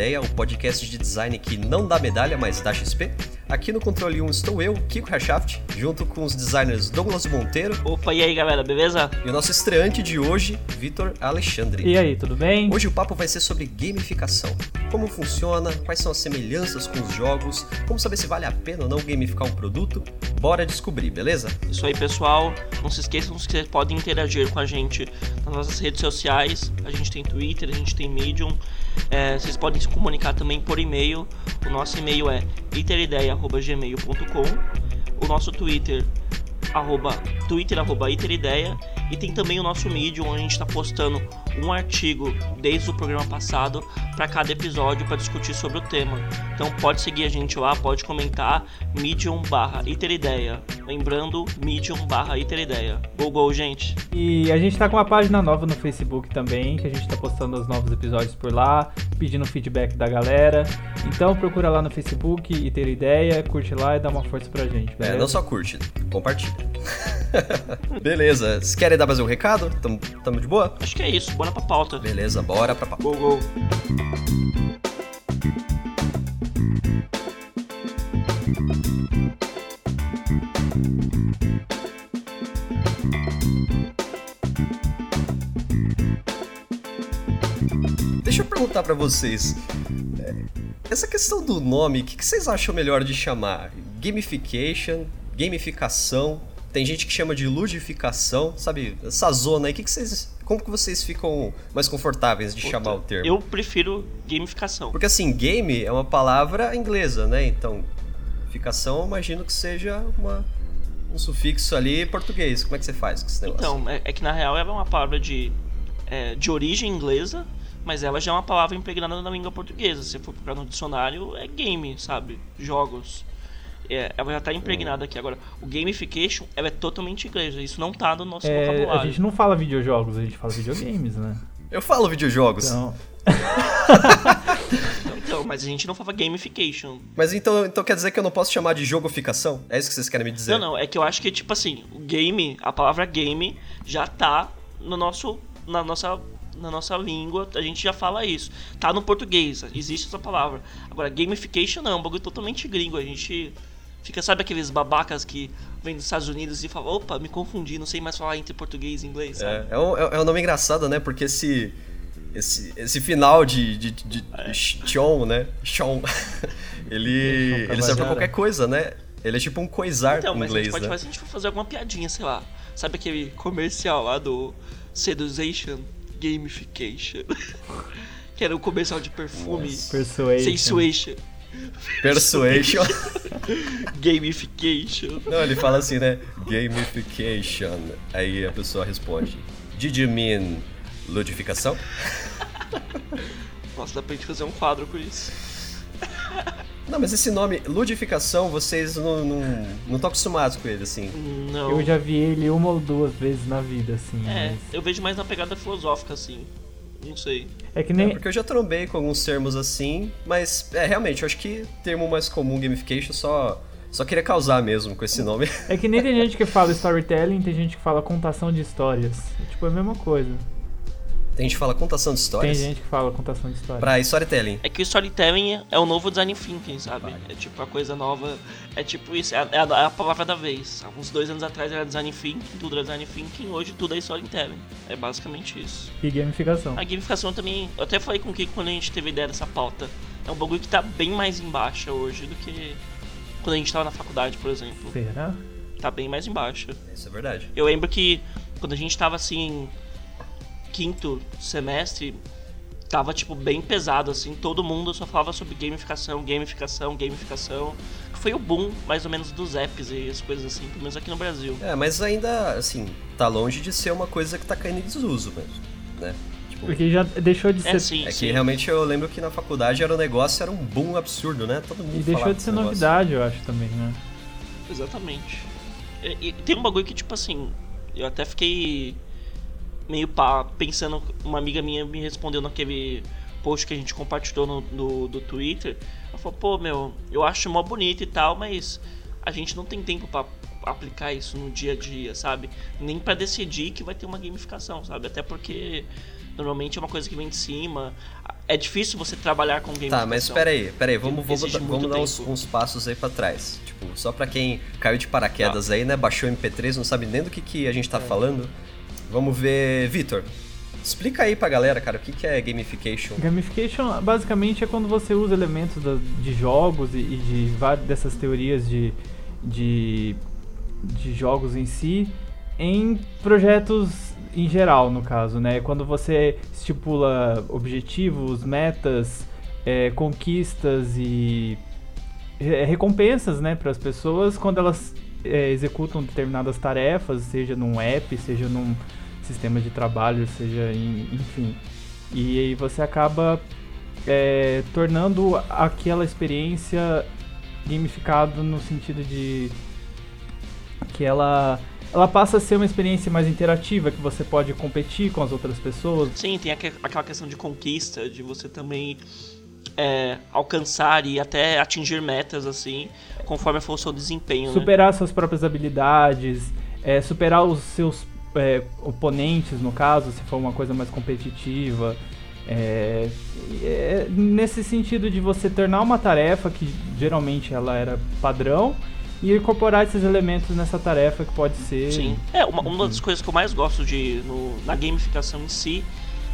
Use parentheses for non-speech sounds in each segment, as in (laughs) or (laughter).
Ideia, o podcast de design que não dá medalha, mas dá XP. Aqui no Controle 1 estou eu, Kiko Herschaft, junto com os designers Douglas Monteiro. Opa, e aí galera, beleza? E o nosso estreante de hoje, Vitor Alexandre. E aí, tudo bem? Hoje o papo vai ser sobre gamificação. Como funciona, quais são as semelhanças com os jogos, como saber se vale a pena ou não gamificar um produto. Bora descobrir, beleza? Isso aí, pessoal. Não se esqueçam que vocês podem interagir com a gente nas nossas redes sociais. A gente tem Twitter, a gente tem Medium. É, vocês podem se comunicar também por e-mail. O nosso e-mail é iterideias.gmail.com O nosso Twitter, arroba, twitter, arroba iterideias. E tem também o nosso Medium, onde a gente está postando um artigo desde o programa passado para cada episódio para discutir sobre o tema. Então pode seguir a gente lá, pode comentar medium barra iterideias. Lembrando, medium barra iterideias. Go, go, gente! E a gente tá com uma página nova no Facebook também, que a gente tá postando os novos episódios por lá, pedindo feedback da galera. Então procura lá no Facebook, Iterideias, curte lá e dá uma força pra gente, beleza? É, não só curte, compartilha. (laughs) beleza, vocês querem dar mais um recado? Tamo, tamo de boa? Acho que é isso, bora pra pauta. Beleza, bora pra pauta. Go, go! Deixa eu perguntar pra vocês. é, Essa questão do nome, o que, que vocês acham melhor de chamar? Gamification, gamificação. Tem gente que chama de ludificação, sabe? Essa zona aí, que que vocês, como que vocês ficam mais confortáveis de chamar o termo? Eu prefiro gamificação. Porque assim, game é uma palavra inglesa, né? Então, ficação eu imagino que seja uma, um sufixo ali português. Como é que você faz com esse negócio? Então, é, é que na real ela é uma palavra de, é, de origem inglesa, mas ela já é uma palavra impregnada na língua portuguesa. Se você for procurar no dicionário, é game, sabe? Jogos. É, ela já tá impregnada aqui. Agora, o gamification, ela é totalmente inglesa. Isso não tá no nosso É, a vocabulário. gente não fala videojogos, a gente fala videogames, né? Eu falo videojogos. Então, Então, mas a gente não fala gamification. Mas então, então quer dizer que eu não posso chamar de jogoficação? É isso que vocês querem me dizer? Não, não, é que eu acho que, tipo assim, o game, a palavra game, já tá no nosso. na nossa. Na nossa língua, a gente já fala isso. Tá no português, existe essa palavra. Agora, gamification não, é um bagulho totalmente gringo. A gente fica, sabe aqueles babacas que vêm dos Estados Unidos e falam, opa, me confundi, não sei mais falar entre português e inglês? É, é, um, é um nome engraçado, né? Porque esse. Esse, esse final de, de, de, de Chon, né? Chon. (laughs) ele, ele serve pra qualquer coisa, né? Ele é tipo um coisar Então, mas a inglês, gente pode né? fazer, se a gente for fazer alguma piadinha, sei lá. Sabe aquele comercial lá do Seduction Gamification? (laughs) que era o comercial de perfume. Persuasion. Sensuation. Persuasion. (laughs) Gamification. Não, ele fala assim, né? Gamification. Aí a pessoa responde: Did you mean ludificação? Nossa, dá pra gente fazer um quadro com isso. Não, mas esse nome, ludificação, vocês não estão não, não tão acostumados com ele, assim. Não. Eu já vi ele uma ou duas vezes na vida, assim. É, mas- eu vejo mais na pegada filosófica, assim. Não sei. É que É, nem. porque eu já trombei com alguns termos assim, mas é realmente, eu acho que termo mais comum gamification só só queria causar mesmo com esse nome. É que nem tem gente que fala storytelling, tem gente que fala contação de histórias. É, tipo, é a mesma coisa. Tem gente que fala contação de Tem histórias. gente que fala contação de histórias. Pra storytelling. É que o storytelling é o novo design thinking, sabe? É tipo a coisa nova. É tipo isso, é a, é a- é a palavra da vez. Há uns dois anos atrás era design thinking, tudo era design thinking, hoje tudo é storytelling. É basicamente isso. E gamificação. A gamificação também, eu até falei com o Kiko quando a gente teve ideia dessa pauta. É um bagulho que tá bem mais em baixa hoje do que quando a gente tava na faculdade, por exemplo. Será? Tá bem mais em baixa. Isso é verdade. Eu lembro que quando a gente tava assim, quinto semestre, tava tipo bem pesado assim, todo mundo só falava sobre gamificação, gamificação, gamificação. Foi o boom, mais ou menos, dos apps e as coisas assim, pelo menos aqui no Brasil. É, mas ainda, assim, tá longe de ser uma coisa que tá caindo em desuso mesmo, né? Tipo, Porque já deixou de ser. É sim, é sim. que realmente eu lembro que na faculdade era um negócio, era um boom absurdo, né? Todo mundo E deixou de ser novidade, eu acho também, né? Exatamente. E, e tem um bagulho que, tipo assim, eu até fiquei meio pá, pensando. Uma amiga minha me respondeu naquele post que a gente compartilhou no, no- do Twitter. Ela falou, pô, meu, eu acho mó bonito e tal, mas a gente não tem tempo pra aplicar isso no dia a dia, sabe? Nem para decidir que vai ter uma gamificação, sabe? Até porque normalmente é uma coisa que vem de cima. É difícil você trabalhar com gamificação. Tá, mas peraí, peraí, vamos, vamos, vamos dar uns, uns, passos aí para trás. Tipo, só para quem caiu de paraquedas tá. aí, né? Baixou o MP3, não sabe nem do que, que a gente tá é. falando. Vamos ver, Vitor. Explica aí pra galera, cara, o que, que é gamification? Gamification basicamente é quando você usa elementos de jogos e, de várias dessas teorias de, de, de jogos em si em projetos em geral, no caso, né? Quando você estipula objetivos, metas, é, conquistas e recompensas, né, para as pessoas quando elas é, executam determinadas tarefas, seja num app, seja num sistema de trabalho, seja em, enfim. E aí você acaba é, tornando aquela experiência gamificada no sentido de que ela ela passa a ser uma experiência mais interativa, que você pode competir com as outras pessoas. Sim, tem aquela questão de conquista, de você também é, alcançar e até atingir metas, assim, conforme for o seu desempenho. Né? Superar né? suas próprias habilidades, é, superar os seus é, oponentes, no caso, se for uma coisa mais competitiva. É, é, nesse sentido de você tornar uma tarefa que geralmente ela era padrão e incorporar esses elementos nessa tarefa que pode ser. Sim. É, uma, uma das coisas que eu mais gosto de no, na gamificação em si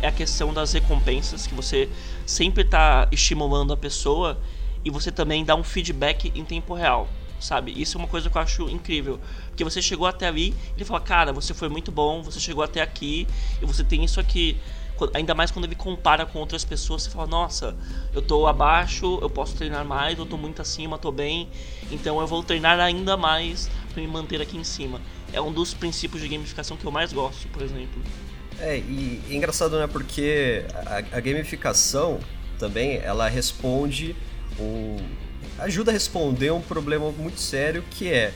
é a questão das recompensas, que você sempre está estimulando a pessoa e você também dá um feedback em tempo real sabe? Isso é uma coisa que eu acho incrível. Porque você chegou até ali, ele fala, cara, você foi muito bom, você chegou até aqui e você tem isso aqui. Ainda mais quando ele compara com outras pessoas, você fala, nossa, eu tô abaixo, eu posso treinar mais, eu tô muito acima, tô bem, então eu vou treinar ainda mais para me manter aqui em cima. É um dos princípios de gamificação que eu mais gosto, por exemplo. É, e, e engraçado, né? Porque a, a gamificação também, ela responde o, ajuda a responder um problema muito sério que é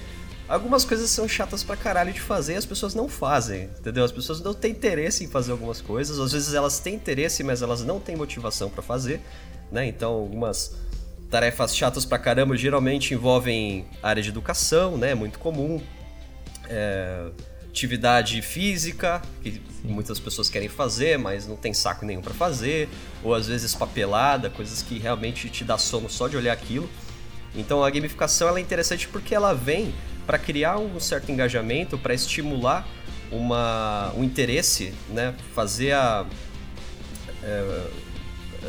algumas coisas são chatas pra caralho de fazer e as pessoas não fazem, entendeu? As pessoas não têm interesse em fazer algumas coisas, às vezes elas têm interesse, mas elas não têm motivação para fazer, né? Então, algumas tarefas chatas pra caramba geralmente envolvem área de educação, né? Muito comum. É, atividade física, que Sim. muitas pessoas querem fazer, mas não tem saco nenhum para fazer, ou às vezes papelada, coisas que realmente te dá sono só de olhar aquilo. Então a gamificação ela é interessante porque ela vem para criar um certo engajamento, para estimular uma, um interesse, né? fazer a. É,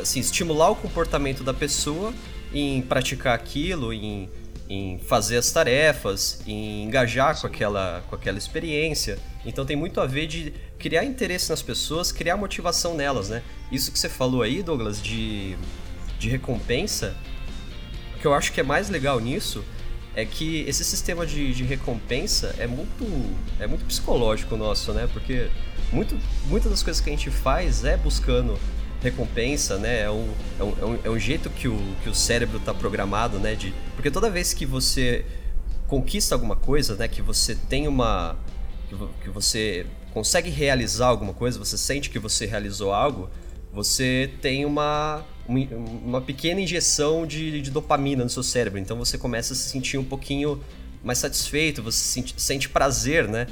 assim, estimular o comportamento da pessoa em praticar aquilo, em, em fazer as tarefas, em engajar com aquela, com aquela experiência. Então tem muito a ver de criar interesse nas pessoas, criar motivação nelas, né? Isso que você falou aí, Douglas, de, de recompensa, que eu acho que é mais legal nisso é que esse sistema de, de recompensa é muito, é muito psicológico nosso, né? Porque muito, muitas das coisas que a gente faz é buscando recompensa, né? É um, é um, é um é jeito que o, que o cérebro está programado, né? De, porque toda vez que você conquista alguma coisa, né? Que você tem uma... que você consegue realizar alguma coisa, você sente que você realizou algo, você tem uma uma pequena injeção de, de, dopamina no seu cérebro. Então você começa a se sentir um pouquinho mais satisfeito, você sente, sente prazer, né?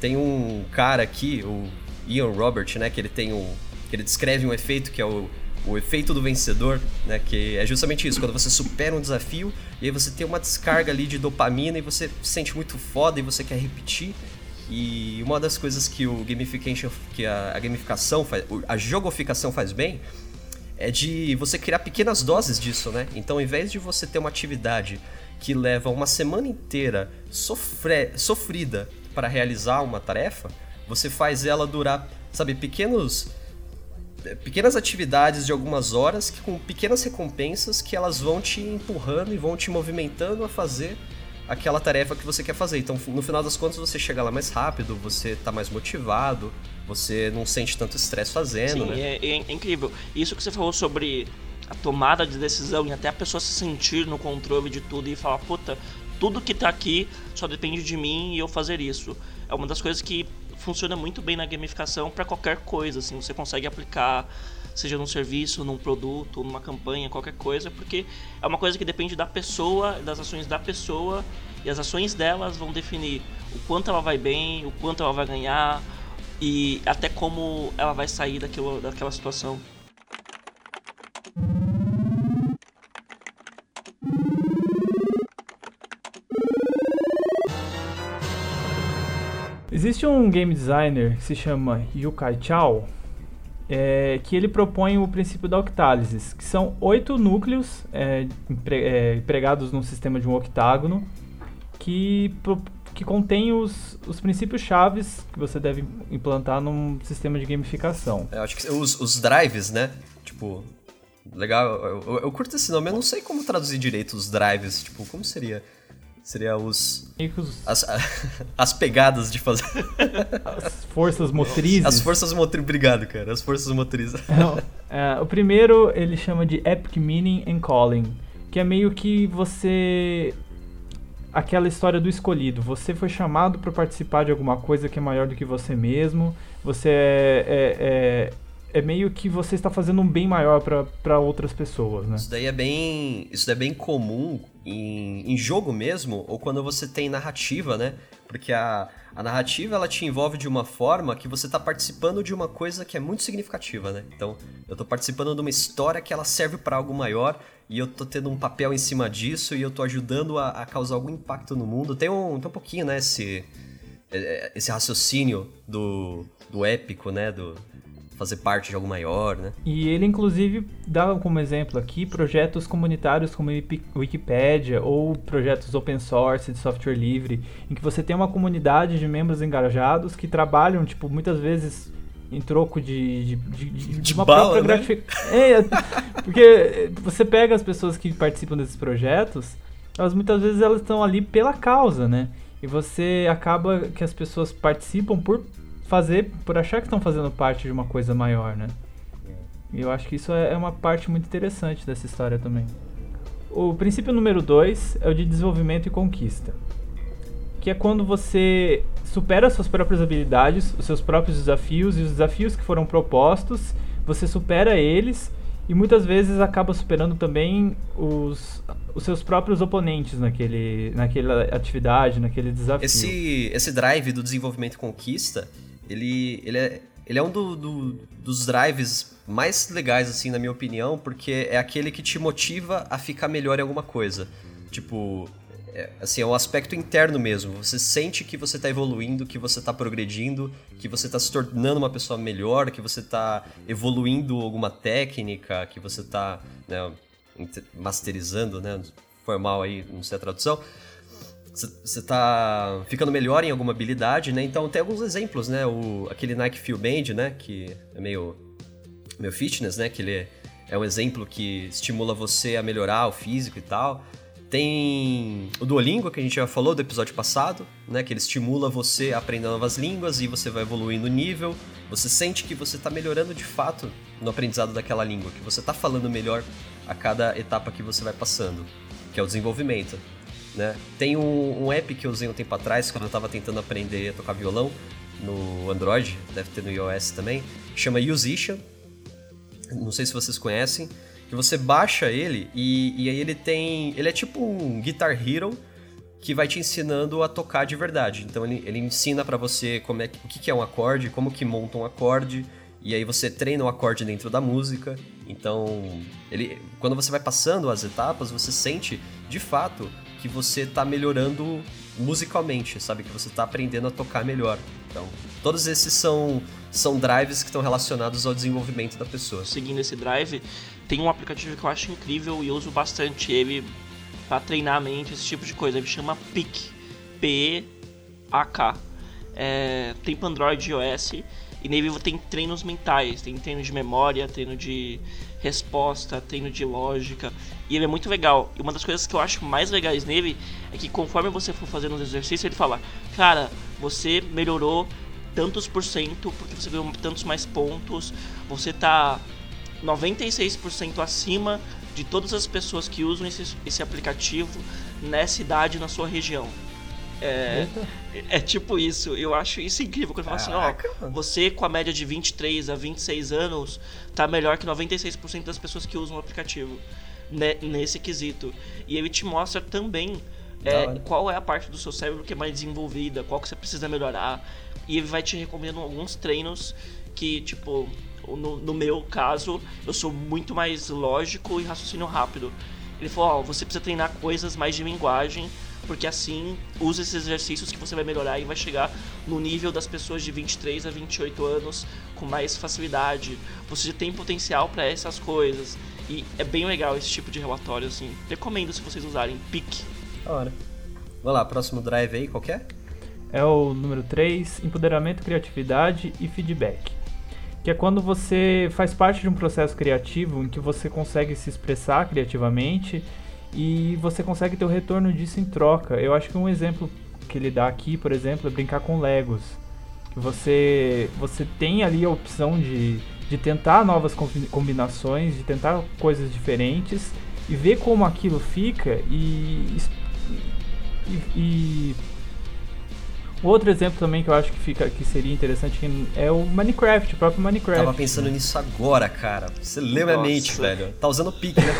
Tem um cara aqui, o Ian Robert, né? Que ele tem um. que ele descreve um efeito que é o, o efeito do vencedor, né? Que é justamente isso, quando você supera um desafio e aí você tem uma descarga ali de dopamina e você se sente muito foda e você quer repetir. E uma das coisas que o gamification, que a, a gamificação faz, a jogoficação faz bem, é de você criar pequenas doses disso, né? Então, ao invés de você ter uma atividade que leva uma semana inteira sofre, sofrida para realizar uma tarefa, você faz ela durar, sabe, pequenos pequenas atividades de algumas horas que com pequenas recompensas que elas vão te empurrando e vão te movimentando a fazer aquela tarefa que você quer fazer. Então, no final das contas, você chega lá mais rápido, você tá mais motivado, você não sente tanto estresse fazendo, Sim, né? É, é, é incrível. Isso que você falou sobre a tomada de decisão e até a pessoa se sentir no controle de tudo e falar, puta, tudo que tá aqui só depende de mim e eu fazer isso. É uma das coisas que funciona muito bem na gamificação para qualquer coisa, assim, você consegue aplicar seja num serviço, num produto, numa campanha, qualquer coisa, porque é uma coisa que depende da pessoa, das ações da pessoa, e as ações delas vão definir o quanto ela vai bem, o quanto ela vai ganhar e até como ela vai sair daquilo, daquela situação. Existe um game designer que se chama Yukai Chao, é, que ele propõe o princípio da octálisis, que são oito núcleos é, empre, é, empregados num sistema de um octágono que, que contém os, os princípios chaves que você deve implantar num sistema de gamificação. Eu acho que os, os drives, né? Tipo, legal. Eu, eu, eu curto esse nome, eu não sei como traduzir direito os drives. Tipo, como seria? Seria os. As, (laughs) as pegadas de fazer. As forças motrizes. As forças motrizes. Obrigado, cara. As forças motrizes. (laughs) é, o primeiro ele chama de Epic Meaning and Calling. Que é meio que você. Aquela história do escolhido. Você foi chamado para participar de alguma coisa que é maior do que você mesmo. Você é, é, é é meio que você está fazendo um bem maior para outras pessoas, né? Isso daí é bem, isso é bem comum em, em jogo mesmo, ou quando você tem narrativa, né? Porque a, a narrativa ela te envolve de uma forma que você está participando de uma coisa que é muito significativa, né? Então, eu estou participando de uma história que ela serve para algo maior e eu estou tendo um papel em cima disso e eu estou ajudando a, a, causar algum impacto no mundo. Tem um, tem um pouquinho, né, esse, é, esse raciocínio do, do épico, né? Do, fazer parte de algo maior, né? E ele, inclusive, dá como exemplo aqui projetos comunitários como Wikipedia ou projetos open source de software livre, em que você tem uma comunidade de membros engajados que trabalham, tipo, muitas vezes em troco de, de, de, de, uma bala, própria né? gratificação. É, porque você pega as pessoas que participam desses projetos, elas muitas vezes elas estão ali pela causa, né? E você acaba que as pessoas participam por fazer, por achar que estão fazendo parte de uma coisa maior, né? E eu acho que isso é, é uma parte muito interessante dessa história também. O princípio número 2 é o de desenvolvimento e conquista. Que é quando você supera suas próprias habilidades, os seus próprios desafios e os desafios que foram propostos, você supera eles e muitas vezes acaba superando também os, os seus próprios oponentes naquele, naquela atividade, naquele desafio. Esse, esse drive do desenvolvimento e conquista, ele, ele, é, ele é um do, do, dos drives mais legais, assim, na minha opinião, porque é aquele que te motiva a ficar melhor em alguma coisa. Tipo, é, assim, é um aspecto interno mesmo. Você sente que você está evoluindo, que você está progredindo, que você está se tornando uma pessoa melhor, que você está evoluindo alguma técnica, que você está né, masterizando, né? Formal aí, não sei a tradução você tá ficando melhor em alguma habilidade, né? Então tem alguns exemplos, né? O, aquele Nike Fuel Band, né? Que é meio, meio fitness, né? Que ele é, é um exemplo que estimula você a melhorar o físico e tal. Tem o Duolingo, que a gente já falou do episódio passado, né? Que ele estimula você a aprender novas línguas e você vai evoluindo o nível. Você sente que você está melhorando de fato no aprendizado daquela língua, que você está falando melhor a cada etapa que você vai passando, que é o desenvolvimento. Né? Tem um, um, app que eu usei um tempo atrás, quando eu estava tentando aprender a tocar violão no Android, deve ter no iOS também, chama Musician. Não sei se vocês conhecem. Que você baixa ele e, e aí ele tem. Ele é tipo um Guitar Hero que vai te ensinando a tocar de verdade. Então ele, ele ensina para você como é, o que, que é um acorde, como que monta um acorde, e aí você treina o acorde dentro da música. Então, ele, quando você vai passando as etapas, você sente de fato que você tá melhorando musicalmente, sabe? Que você tá aprendendo a tocar melhor. Então, todos esses são, são drives que estão relacionados ao desenvolvimento da pessoa. Seguindo esse drive, tem um aplicativo que eu acho incrível e uso bastante ele para treinar a mente, esse tipo de coisa. Ele chama PIC. P-E-A-K. É, tem para Android e iOS. E nele tem treinos mentais, tem treino de memória, treino de resposta, treino de lógica. E ele é muito legal. E uma das coisas que eu acho mais legais nele é que conforme você for fazendo os exercícios, ele fala: Cara, você melhorou tantos por cento porque você ganhou tantos mais pontos, você tá 96% acima de todas as pessoas que usam esse, esse aplicativo nessa idade na sua região. É, é tipo isso. Eu acho isso incrível. Quando fala assim, ó, você com a média de 23 a 26 anos tá melhor que 96% das pessoas que usam o aplicativo né, nesse quesito. E ele te mostra também é, qual é a parte do seu cérebro que é mais desenvolvida, qual que você precisa melhorar. E ele vai te recomendando alguns treinos que, tipo, no, no meu caso, eu sou muito mais lógico e raciocínio rápido. Ele falou, ó, você precisa treinar coisas mais de linguagem, porque assim usa esses exercícios que você vai melhorar e vai chegar no nível das pessoas de 23 a 28 anos com mais facilidade. Você tem potencial para essas coisas. E é bem legal esse tipo de relatório, assim. Recomendo se vocês usarem PIC. Da hora. Vamos lá, próximo drive aí, qual é? É o número 3, empoderamento, criatividade e feedback. Que é quando você faz parte de um processo criativo em que você consegue se expressar criativamente e você consegue ter o retorno disso em troca. Eu acho que um exemplo que ele dá aqui, por exemplo, é brincar com Legos. Que você, você tem ali a opção de de tentar novas combinações, de tentar coisas diferentes e ver como aquilo fica e, e, e outro exemplo também que eu acho que fica que seria interessante é o Minecraft, o próprio Minecraft. Tava pensando nisso agora, cara. Você leu minha mente, velho. Tá usando o pique, né?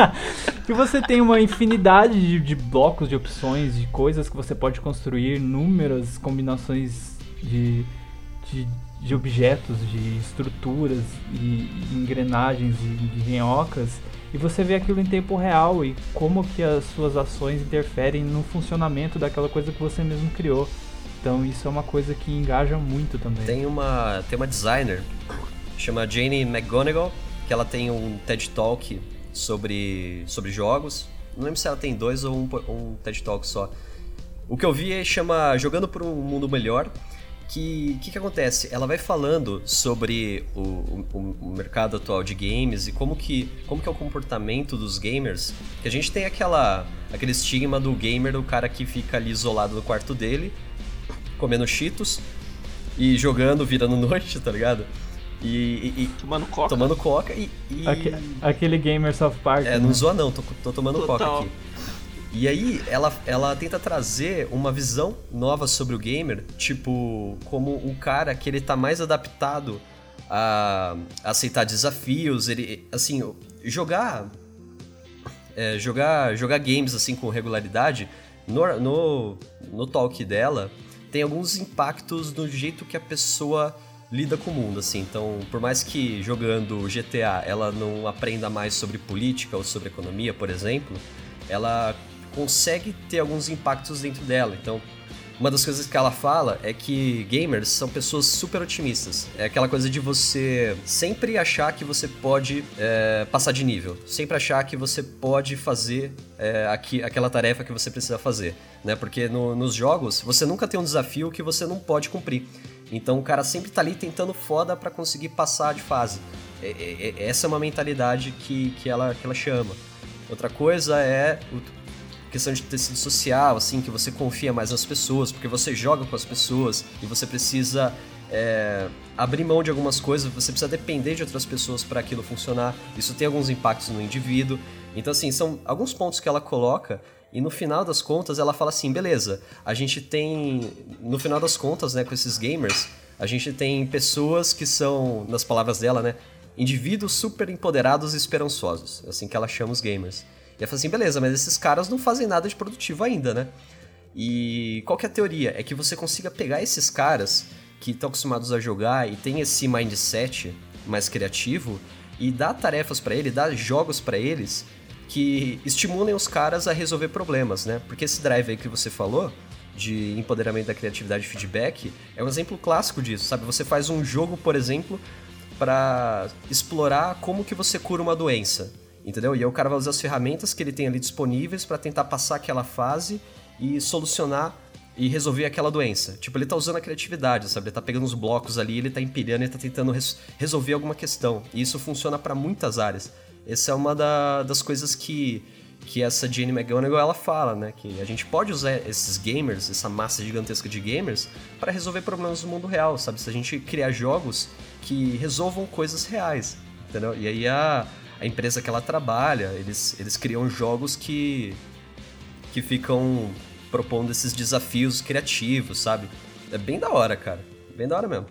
(laughs) que você tem uma infinidade de, de, blocos de opções, de coisas que você pode construir, inúmeras combinações de, de de objetos, de estruturas e engrenagens e de minhocas e você vê aquilo em tempo real e como que as suas ações interferem no funcionamento daquela coisa que você mesmo criou. Então isso é uma coisa que engaja muito também. Tem uma tem uma designer chama Jane McGonigal que ela tem um TED Talk sobre sobre jogos. Não lembro se ela tem dois ou um, um TED Talk só. O que eu vi é chama Jogando por um Mundo Melhor que que, que acontece? Ela vai falando sobre o, o, o, mercado atual de games e como que, como que é o comportamento dos gamers. Que a gente tem aquela aquele estigma do gamer, o cara que fica ali isolado no quarto dele, comendo cheetos e jogando, virando (laughs) noite, tá ligado? E, e, e, tomando coca. Tomando coca e. e... Aquele, aquele gamer South Park. É, né? não zoa não, tô, tô tomando Total. coca aqui. E aí ela, ela tenta trazer uma visão nova sobre o gamer, tipo, como o cara que ele tá mais adaptado a, a aceitar desafios, ele, assim, jogar é, jogar jogar games assim com regularidade, no, no, no talk dela, tem alguns impactos no jeito que a pessoa lida com o mundo, assim. Então, por mais que jogando GTA ela não aprenda mais sobre política ou sobre economia, por exemplo, ela consegue ter alguns impactos dentro dela. Então, uma das coisas que ela fala é que gamers são pessoas super otimistas. É aquela coisa de você sempre achar que você pode é, passar de nível, sempre achar que você pode fazer é, aqui, aquela tarefa que você precisa fazer, né? Porque no, nos jogos você nunca tem um desafio que você não pode cumprir. Então o cara sempre tá ali tentando foda para conseguir passar de fase. É, é, é, essa é uma mentalidade que, que, ela, que ela chama. Outra coisa é questão de tecido social, assim, que você confia mais nas pessoas, porque você joga com as pessoas e você precisa é, abrir mão de algumas coisas, você precisa depender de outras pessoas para aquilo funcionar. Isso tem alguns impactos no indivíduo. Então, assim, são alguns pontos que ela coloca e no final das contas ela fala assim: beleza, a gente tem. No final das contas, né, com esses gamers, a gente tem pessoas que são, nas palavras dela, né, indivíduos super empoderados e esperançosos. É assim que ela chama os gamers. E ela fala assim, beleza, mas esses caras não fazem nada de produtivo ainda, né? E qual que é a teoria? É que você consiga pegar esses caras que estão acostumados a jogar e tem esse mindset mais criativo e dar tarefas para eles, dar jogos para eles que estimulem os caras a resolver problemas, né? Porque esse drive aí que você falou de empoderamento da criatividade e feedback é um exemplo clássico disso, sabe? Você faz um jogo, por exemplo, para explorar como que você cura uma doença entendeu? E aí o cara vai usar as ferramentas que ele tem ali disponíveis para tentar passar aquela fase e solucionar e resolver aquela doença. Tipo, ele tá usando a criatividade, sabe? Ele tá pegando os blocos ali, ele tá empilhando, ele tá tentando res resolver alguma questão. E isso funciona para muitas áreas. Essa é uma da, das coisas que, que essa Jane McGonigal ela fala, né? Que a gente pode usar esses gamers, essa massa gigantesca de gamers, para resolver problemas do mundo real, sabe? Se a gente criar jogos que resolvam coisas reais, entendeu? E aí a, a empresa que ela trabalha, eles, eles criam jogos que, que ficam propondo esses desafios criativos, sabe? É bem da hora, cara. Bem da hora mesmo.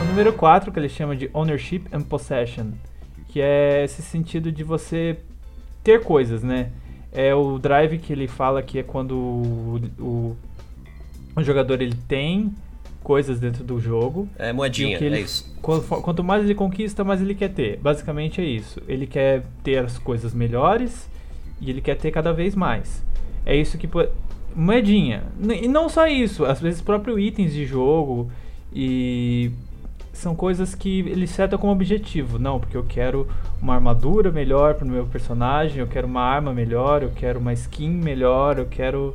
O número 4, que ele chama de Ownership and Possession, que é esse sentido de você ter coisas, né? É o drive que ele fala que é quando o, o, o jogador ele tem coisas dentro do jogo. É moedinha, ele, é isso. Quanto mais ele conquista, mais ele quer ter. Basicamente é isso. Ele quer ter as coisas melhores e ele quer ter cada vez mais. É isso que. Moedinha. E não só isso, às vezes próprio itens de jogo e são coisas que ele seta como objetivo. Não, porque eu quero uma armadura melhor para o meu personagem, eu quero uma arma melhor, eu quero uma skin melhor, eu quero.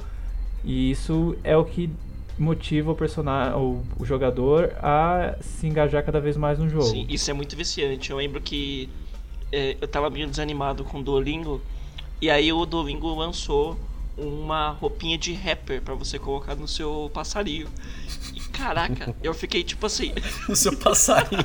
E isso é o que motiva o personagem, o, o jogador a se engajar cada vez mais no jogo. Sim, isso é muito viciante. Eu lembro que é, eu tava meio desanimado com o Duolingo e aí o Duolingo lançou uma roupinha de rapper para você colocar no seu passarinho. Caraca, eu fiquei tipo assim. (laughs) No seu passarinho.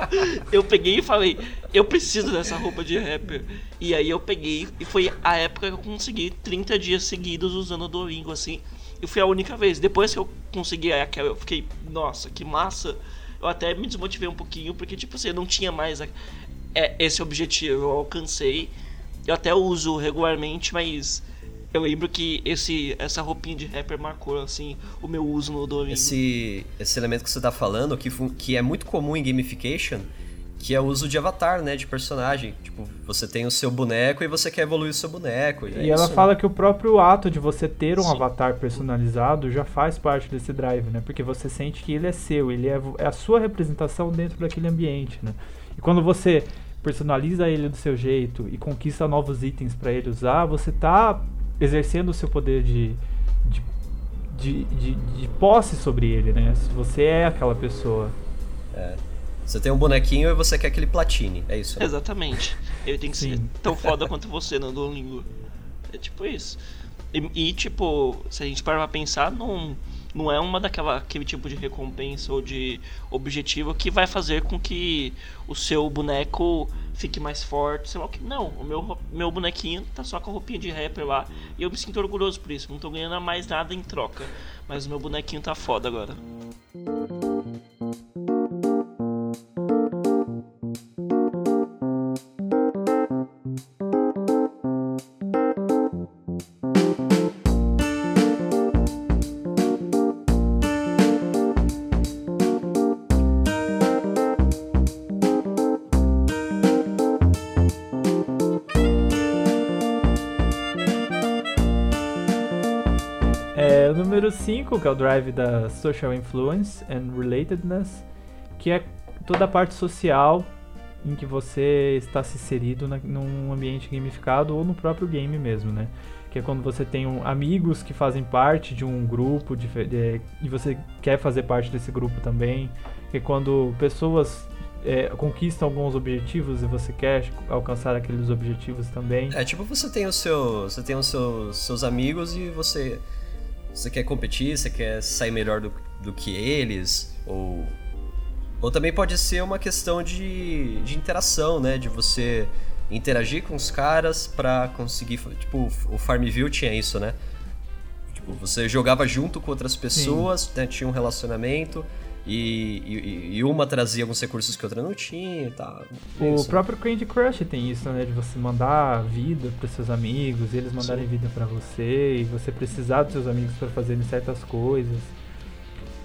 (laughs) eu peguei e falei, eu preciso dessa roupa de rapper. E aí eu peguei e foi a época que eu consegui 30 dias seguidos usando o Duolingo, assim. E foi a única vez. Depois que eu consegui aquela, eu fiquei, nossa, que massa. Eu até me desmotivei um pouquinho, porque tipo assim, eu não tinha mais a, é, esse objetivo. Eu alcancei. Eu até uso regularmente, mas eu lembro que esse, essa roupinha de rapper marcou, assim, o meu uso no Duolingo. Esse, esse elemento que você tá falando, que, que é muito comum em gamification, que é o uso de avatar, né, de personagem. Tipo, você tem o seu boneco e você quer evoluir o seu boneco. E, é ela fala que o próprio ato de você ter um Sim. avatar personalizado já faz parte desse drive, né? Porque você sente que ele é seu, ele é, é a sua representação dentro daquele ambiente, né? E quando você personaliza ele do seu jeito e conquista novos itens para ele usar, você tá exercendo o seu poder de, de, de, de, de posse sobre ele, né? Se você é aquela pessoa. É. Você tem um bonequinho e você quer aquele platine, é isso? Né? Exatamente. Ele tem que Sim. ser tão foda quanto você no Duolingo. É tipo isso. E, e, tipo, se a gente parar pra pensar, não, não é uma daquela aquele tipo de recompensa ou de objetivo que vai fazer com que o seu boneco fique mais forte, sei lá o que. Não, o meu, meu bonequinho tá só com a roupinha de rapper lá. E eu me sinto orgulhoso por isso. Não tô ganhando mais nada em troca. Mas o meu bonequinho tá foda agora. 5, que é o drive da Social Influence and Relatedness, que é toda a parte social em que você está se inserido na, num ambiente gamificado ou no próprio game mesmo, né? Que é quando você tem um, amigos que fazem parte de um grupo de, de, e você quer fazer parte desse grupo também. Que é quando pessoas é, conquistam alguns objetivos e você quer alcançar aqueles objetivos também. É tipo você tem o seu, você tem os seus, seus amigos e você você quer competir, você quer sair melhor do, do que eles, ou ou também pode ser uma questão de, de interação, né? De você interagir com os caras para conseguir. Tipo, o Farmville tinha isso, né? Tipo, você jogava junto com outras pessoas, né? tinha um relacionamento. E, e, e, uma trazia alguns recursos que outra não tinha e tal. O isso. próprio Candy Crush tem isso, né? De você mandar vida para seus amigos, eles mandarem Sim. vida para você, e você precisar dos seus amigos para fazerem certas coisas.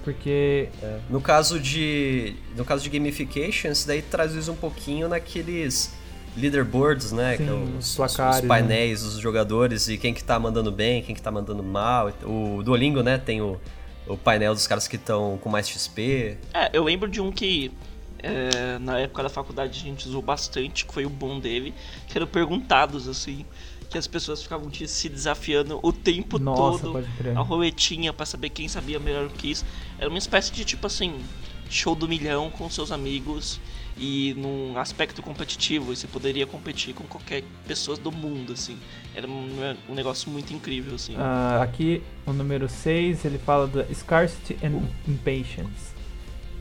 Porque. É. No caso de. No caso de gamification, isso daí traz isso um pouquinho naqueles leaderboards, né? Sim, que é os, placares, os painéis né? dos jogadores e quem que tá mandando bem, quem que tá mandando mal. O Duolingo, né, tem o o painel dos caras que estão com mais XP. É, eu lembro de um que é, na época da faculdade a gente usou bastante, que foi o bom dele, que eram perguntados assim, que as pessoas ficavam se desafiando o tempo Nossa, todo, a roletinha para saber quem sabia melhor que isso. Era uma espécie de tipo assim, show do milhão com seus amigos e num aspecto competitivo, você poderia competir com qualquer pessoa do mundo, assim. Era um, um negócio muito incrível, assim. Uh, aqui, o número 6, ele fala da Scarcity and Impatience.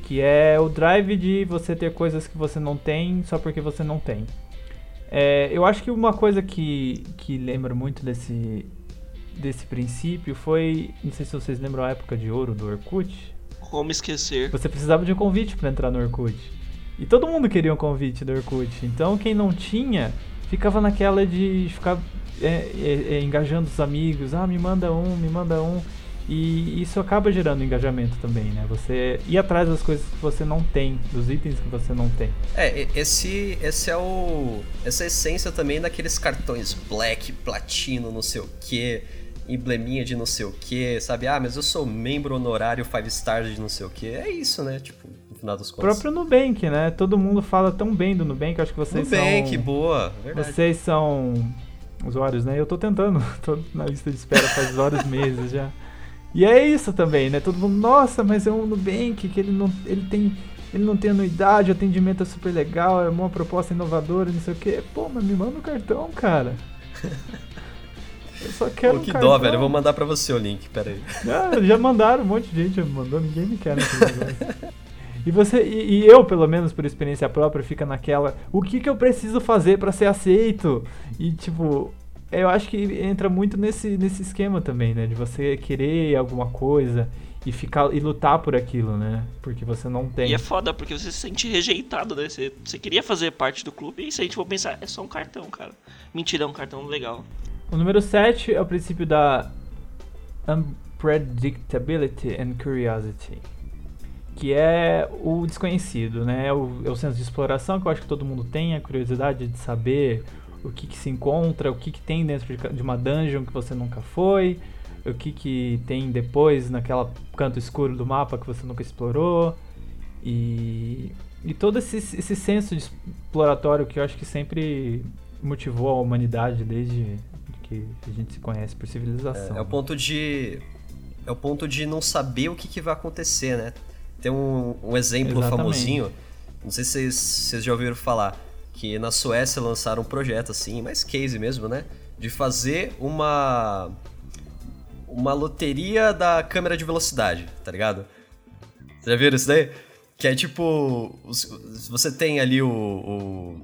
que é o drive de você ter coisas que você não tem só porque você não tem. É, eu acho que uma coisa que, que lembra muito desse, desse princípio foi, não sei se vocês lembram a época de ouro do Orkut. Como esquecer? Você precisava de um convite para entrar no Orkut. E todo mundo queria um convite do Orkut. Então quem não tinha ficava naquela de ficar é, é, é, engajando os amigos. Ah, me manda um, me manda um. E isso acaba gerando engajamento também, né? Você ir atrás das coisas que você não tem, dos itens que você não tem. É, esse, esse é o. Essa é a essência também daqueles cartões black, platino, não sei o quê, embleminha de não sei o quê, sabe? Ah, mas eu sou membro honorário 5 stars de não sei o quê. É isso, né? Tipo, final dos contos. O próprio Nubank, né? Todo mundo fala tão bem do Nubank, acho que vocês Nubank, são. Nubank, boa. Verdade. Vocês são usuários, né? Eu tô tentando, (laughs) tô na lista de espera faz vários (laughs) meses já. E é isso também, né? Todo mundo, nossa, mas é um Nubank que ele não, ele tem, ele não tem anuidade, o atendimento é super legal, é uma proposta inovadora, não sei o quê. Pô, mas me manda um cartão, cara. (laughs) Eu só quero Pô, que um cartão. dó, velho. Eu vou mandar pra você o link, pera aí. Ah, já mandaram, um monte de gente já mandou, ninguém me quer E você e, e, eu, pelo menos por experiência própria, fica naquela, o que que eu preciso fazer para ser aceito? E tipo, eu acho que entra muito nesse, nesse esquema também, né? De você querer alguma coisa e ficar e lutar por aquilo, né? Porque você não tem. E é foda, porque você se sente rejeitado, né? Você, você queria fazer parte do clube e se a gente for pensar, é só um cartão, cara. Mentira, é um cartão legal. O número 7 é o princípio da unpredictability and curiosity. Que é o desconhecido, né? É o, é o senso de exploração que eu acho que todo mundo tem, a curiosidade de saber o que, que se encontra, o que, que tem dentro de uma dungeon que você nunca foi, o que, que tem depois naquela canto escuro do mapa que você nunca explorou. E, e todo esse, esse senso de exploratório que eu acho que sempre motivou a humanidade desde que a gente se conhece por civilização. É, é o ponto de é o ponto de não saber o que, que vai acontecer, né? Tem um, um exemplo Exatamente. famosinho, não sei se vocês, vocês já ouviram falar, que na Suécia lançaram um projeto assim, mais case mesmo, né? De fazer uma uma loteria da câmera de velocidade, tá ligado? Você já viram isso daí? Que é tipo, você tem ali o, o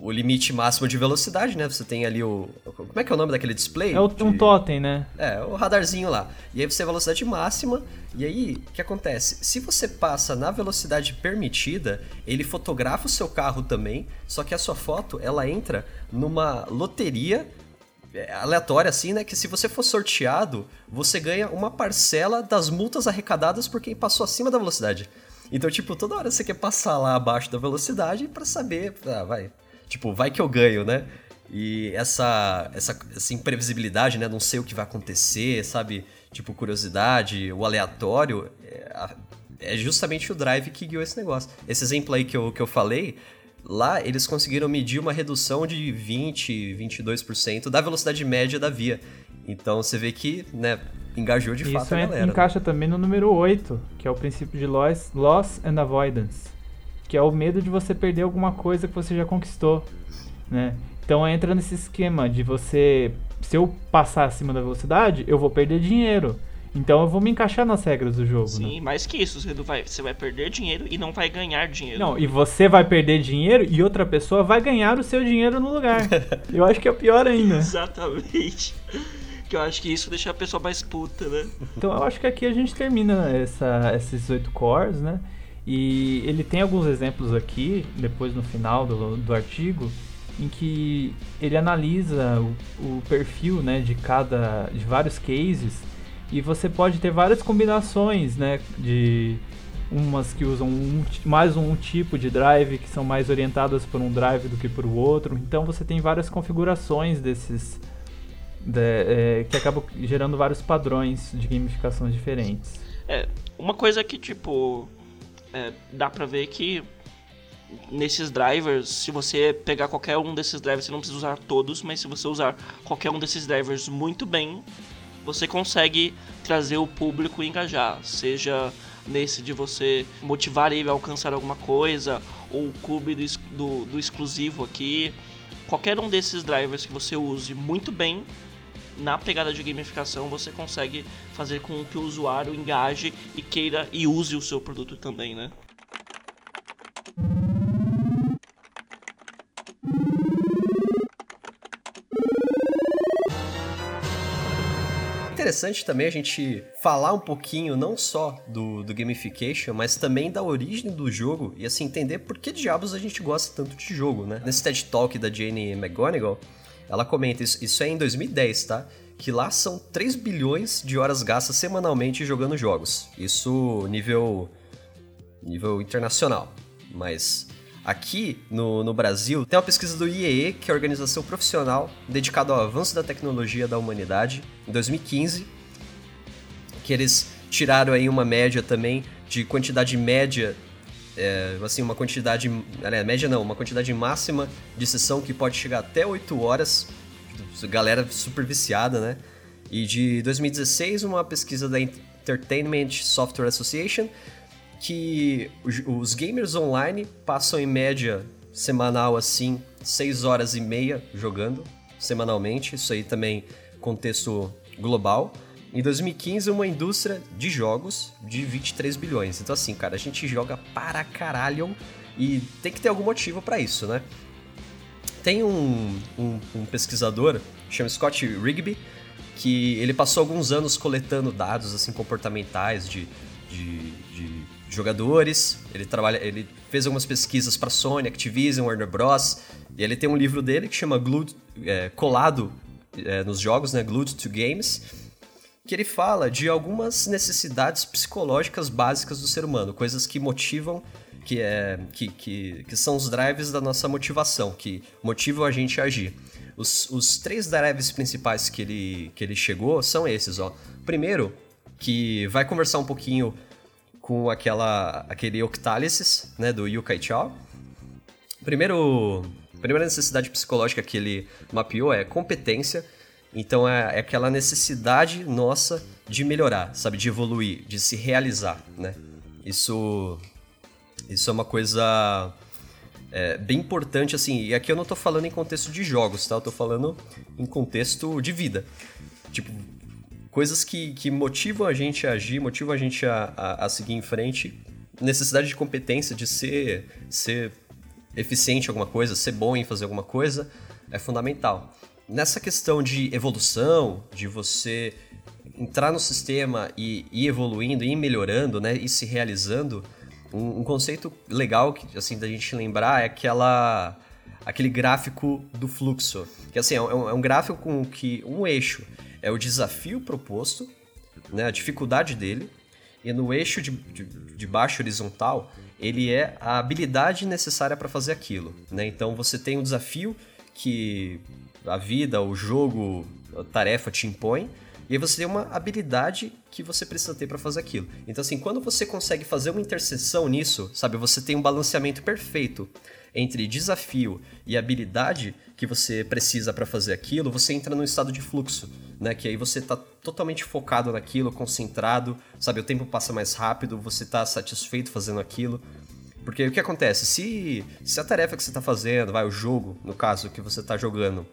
o limite máximo de velocidade, né? Você tem ali o. Como é que é o nome daquele display? É o, um totem, né? É, o radarzinho lá. E aí você tem velocidade máxima. E aí, o que acontece? Se você passa na velocidade permitida, ele fotografa o seu carro também. Só que a sua foto, ela entra numa loteria é, aleatória assim, né? Que se você for sorteado, você ganha uma parcela das multas arrecadadas por quem passou acima da velocidade. Então, tipo, toda hora você quer passar lá abaixo da velocidade para saber, ah, vai, Tipo, vai que eu ganho, né? E essa, essa, essa imprevisibilidade, né? Não sei o que vai acontecer, sabe? Tipo, curiosidade, o aleatório, é, é justamente o drive que guiou esse negócio. Esse exemplo aí que eu, que eu falei, lá eles conseguiram medir uma redução de 20, 22% da velocidade média da via. Então você vê que, né, engajou de Isso fato a galera. Isso encaixa também no número 8, que é o princípio de loss, loss and avoidance que é o medo de você perder alguma coisa que você já conquistou, né? Então entra nesse esquema de você, se eu passar acima da velocidade, eu vou perder dinheiro. Então eu vou me encaixar nas regras do jogo. Sim, né? mais que isso, você vai, você vai perder dinheiro e não vai ganhar dinheiro. Não, e você vai perder dinheiro e outra pessoa vai ganhar o seu dinheiro no lugar. (laughs) eu acho que é pior ainda. Exatamente. Que eu acho que isso deixa a pessoa mais puta, né? Então eu acho que aqui a gente termina essa, esses oito cores, né? E ele tem alguns exemplos aqui, depois no final do, do artigo, em que ele analisa o, o, perfil né, de cada de vários cases. E você pode ter várias combinações né, de umas que usam um, mais um tipo de drive que são mais orientadas por um drive do que por outro. Então você tem várias configurações desses de, é, que acabam gerando vários padrões de gamificações diferentes. É uma coisa que tipo é, dá pra ver que nesses drivers, se você pegar qualquer um desses drivers, você não precisa usar todos, mas se você usar qualquer um desses drivers muito bem, você consegue trazer o público e engajar, seja nesse de você motivar ele a alcançar alguma coisa, ou o clube do, do, do exclusivo aqui. Qualquer um desses drivers que você use muito bem na pegada de gamificação você consegue fazer com que o usuário engaje e queira e use o seu produto também, né? interessante também a gente falar um pouquinho não só do, do gamification, mas também da origem do jogo e assim entender por que diabos a gente gosta tanto de jogo, né? Nesse TED Talk da Jane McGonigal, ela comenta isso, isso é em 2010, tá? Que lá são 3 bilhões de horas gastas semanalmente jogando jogos. Isso nível nível internacional. Mas Aqui no, no Brasil, tem uma pesquisa do IEE, que é a organização profissional dedicada ao avanço da tecnologia da humanidade, em 2015, que eles tiraram aí uma média também de quantidade média, é, assim, uma quantidade, aliás, média não, uma quantidade máxima de sessão que pode chegar até 8 horas, galera super viciada, né? E de 2016, uma pesquisa da Entertainment Software Association que os gamers online passam em média semanal assim 6 horas e meia jogando semanalmente, isso aí também contexto global. Em 2015, uma indústria de jogos de 23 bilhões. Então assim, cara, a gente joga para caralho e tem que ter algum motivo para isso, né? Tem um, um, um pesquisador, chama Scott Rigby, que ele passou alguns anos coletando dados assim comportamentais de, de, de jogadores. Ele trabalha, ele fez algumas pesquisas para Sony, Activision, Warner Bros. E ele tem um livro dele que chama Glued, é, colado é, nos jogos, né, Glued to Games, que ele fala de algumas necessidades psicológicas básicas do ser humano, coisas que motivam, que é que, que, que são os drives da nossa motivação, que motivam a gente a agir. Os, os três drives principais que ele, que ele chegou são esses, ó. Primeiro, que vai conversar um pouquinho com aquela aquele octálisis, né, do Yu Kai. Primeiro, primeira necessidade psicológica que ele mapeou é competência. Então é, é aquela necessidade nossa de melhorar, sabe, de evoluir, de se realizar, né? Isso isso é uma coisa é, bem importante, assim, e aqui eu não tô falando em contexto de jogos, tá? Eu tô falando em contexto de vida. Tipo, coisas que, que motivam a gente a agir, motivam a gente a, a, a seguir em frente, necessidade de competência, de ser, ser eficiente em alguma coisa, ser bom em fazer alguma coisa, é fundamental. Nessa questão de evolução, de você entrar no sistema e ir evoluindo, ir melhorando, né, e se realizando, um, um, conceito legal que assim da gente lembrar é aquela aquele gráfico do fluxo, que assim é um, é um gráfico com que um eixo é o desafio proposto, né, a dificuldade dele, e no eixo de, de, de baixo horizontal, ele é a habilidade necessária para fazer aquilo. Né? Então você tem um desafio que a vida, o jogo, a tarefa te impõe, e aí você tem uma habilidade que você precisa ter para fazer aquilo. Então, assim, quando você consegue fazer uma interseção nisso, sabe, você tem um balanceamento perfeito entre desafio e habilidade que você precisa para fazer aquilo, você entra num estado de fluxo, né? Que aí você tá totalmente focado naquilo, concentrado, sabe? O tempo passa mais rápido, você tá satisfeito fazendo aquilo. Porque o que acontece? Se, se a tarefa que você está fazendo, vai, o jogo, no caso, que você está jogando,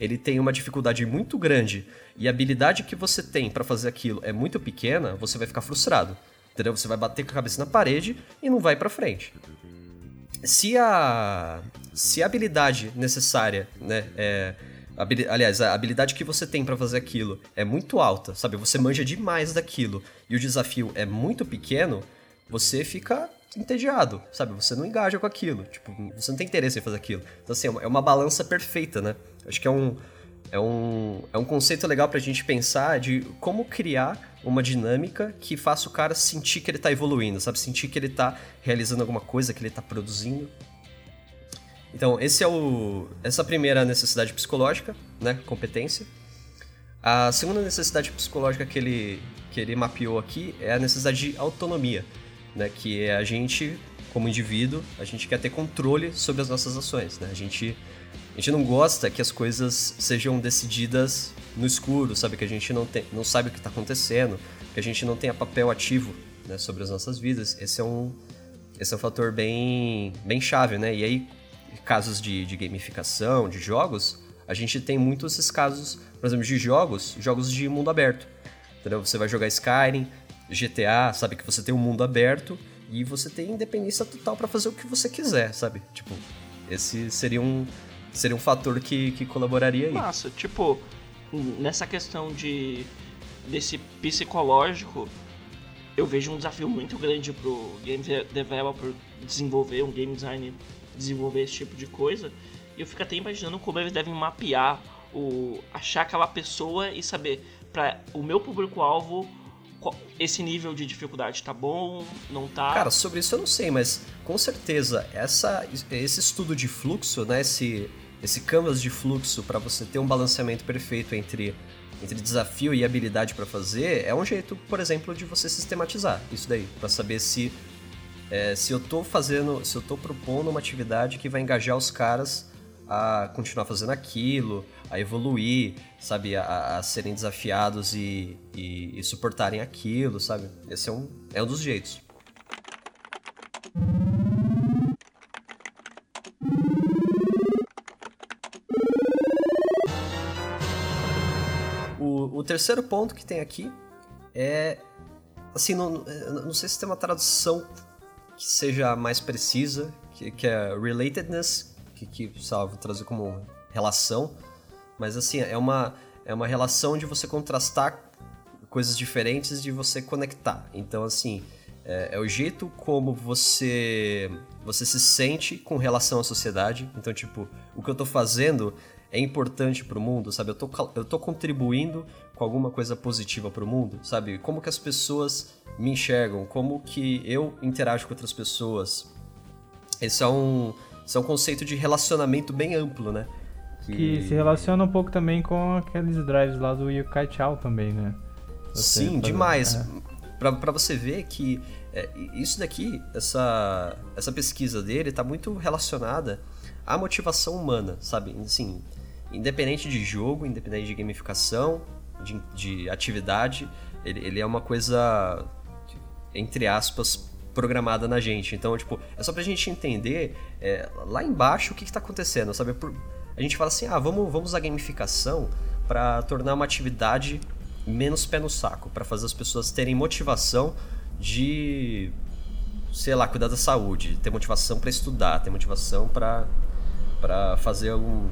ele tem uma dificuldade muito grande e a habilidade que você tem para fazer aquilo é muito pequena, você vai ficar frustrado. Entendeu? Você vai bater com a cabeça na parede e não vai para frente se a se a habilidade necessária, né, é, aliás, a habilidade que você tem para fazer aquilo é muito alta, sabe? Você manja demais daquilo e o desafio é muito pequeno, você fica entediado, sabe? Você não engaja com aquilo, tipo, você não tem interesse em fazer aquilo. Então assim, é uma é balança perfeita, né? Acho que é um é um, é um conceito legal pra gente pensar de como criar uma dinâmica que faça o cara sentir que ele tá evoluindo, sabe? Sentir que ele tá realizando alguma coisa, que ele tá produzindo. Então, esse é o, essa primeira necessidade psicológica, né? Competência. A segunda necessidade psicológica que ele, que ele mapeou aqui é a necessidade de autonomia, né? Que é a gente, como indivíduo, a gente quer ter controle sobre as nossas ações, né? A gente a gente não gosta que as coisas sejam decididas no escuro, sabe? Que a gente não, tem, não sabe o que está acontecendo, que a gente não tenha papel ativo né, sobre as nossas vidas. Esse é um, esse é um fator bem, bem chave, né? E aí, casos de, de gamificação, de jogos, a gente tem muitos esses casos, por exemplo, de jogos, jogos de mundo aberto. Entendeu? Você vai jogar Skyrim, GTA, sabe que você tem um mundo aberto e você tem independência total para fazer o que você quiser, sabe? Tipo, esse seria um seria um fator que, que colaboraria aí. Massa, tipo, nessa questão de desse psicológico, eu vejo um desafio muito grande pro game developer desenvolver um game designer desenvolver esse tipo de coisa. E eu fico até imaginando como eles devem mapear o achar aquela pessoa e saber para o meu público alvo esse nível de dificuldade tá bom, não tá? Cara, sobre isso eu não sei, mas com certeza essa, esse estudo de fluxo, né, esse, esse canvas de fluxo para você ter um balanceamento perfeito entre, entre desafio e habilidade para fazer, é um jeito, por exemplo, de você sistematizar isso daí, para saber se é, se eu tô fazendo, se eu tô propondo uma atividade que vai engajar os caras a continuar fazendo aquilo, a evoluir, sabe? A, a serem desafiados e, e, e, suportarem aquilo, sabe? Esse é um, é um dos jeitos. O, o terceiro ponto que tem aqui é. Assim, não, não sei se tem uma tradução que seja mais precisa, que, que é relatedness, que, que salvo trazer como relação, mas assim, é uma, é uma relação de você contrastar coisas diferentes de você conectar. Então, assim, é, é, o jeito como você você se sente com relação à sociedade. Então, tipo, o que eu tô fazendo é importante pro mundo, sabe? Eu tô, eu tô contribuindo com alguma coisa positiva pro mundo, sabe? Como que as pessoas me enxergam, como que eu interajo com outras pessoas. Esse é um, esse é um conceito de relacionamento bem amplo, né? Que... que se relaciona um pouco também com aqueles drives lá do Yukai Chao também, né? Você Sim, fazer... demais. É. Pra, pra você ver que é, isso daqui, essa, essa pesquisa dele tá muito relacionada à motivação humana, sabe? Assim, independente de jogo, independente de gamificação, de, de atividade, ele, ele é uma coisa, entre aspas, programada na gente. Então, tipo, é só pra gente entender é, lá embaixo o que, que tá acontecendo, sabe? Por, a gente fala assim, ah, vamos, vamos usar gamificação para tornar uma atividade menos pé no saco, para fazer as pessoas terem motivação de, sei lá, cuidar da saúde, ter motivação para estudar, ter motivação para para fazer algum,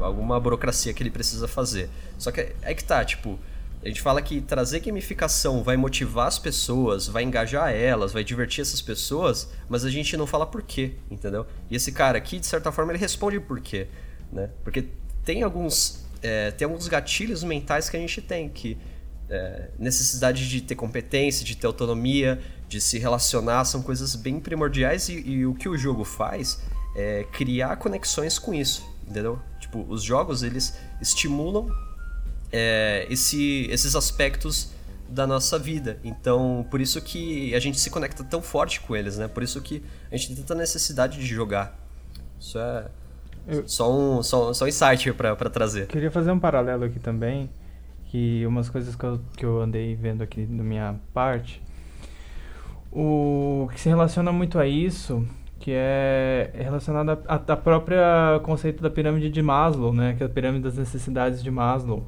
alguma burocracia que ele precisa fazer. Só que é que tá, tipo, a gente fala que trazer gamificação vai motivar as pessoas, vai engajar elas, vai divertir essas pessoas, mas a gente não fala por quê, entendeu? E esse cara aqui, de certa forma, ele responde por quê né? Porque tem alguns, é, tem alguns gatilhos mentais que a gente tem, que é, necessidade de ter competência, de ter autonomia, de se relacionar, são coisas bem primordiais e, e o que o jogo faz é criar conexões com isso, entendeu? Tipo, os jogos, eles estimulam é, esse, esses aspectos da nossa vida. Então, por isso que a gente se conecta tão forte com eles, né? Por isso que a gente tem tanta necessidade de jogar. Isso é, eu... Só, um, só, só um insight para trazer. Queria fazer um paralelo aqui também, que umas coisas que eu, que eu andei vendo aqui na minha parte, o que se relaciona muito a isso, que é relacionado a própria conceito da pirâmide de Maslow, né, que é a pirâmide das necessidades de Maslow,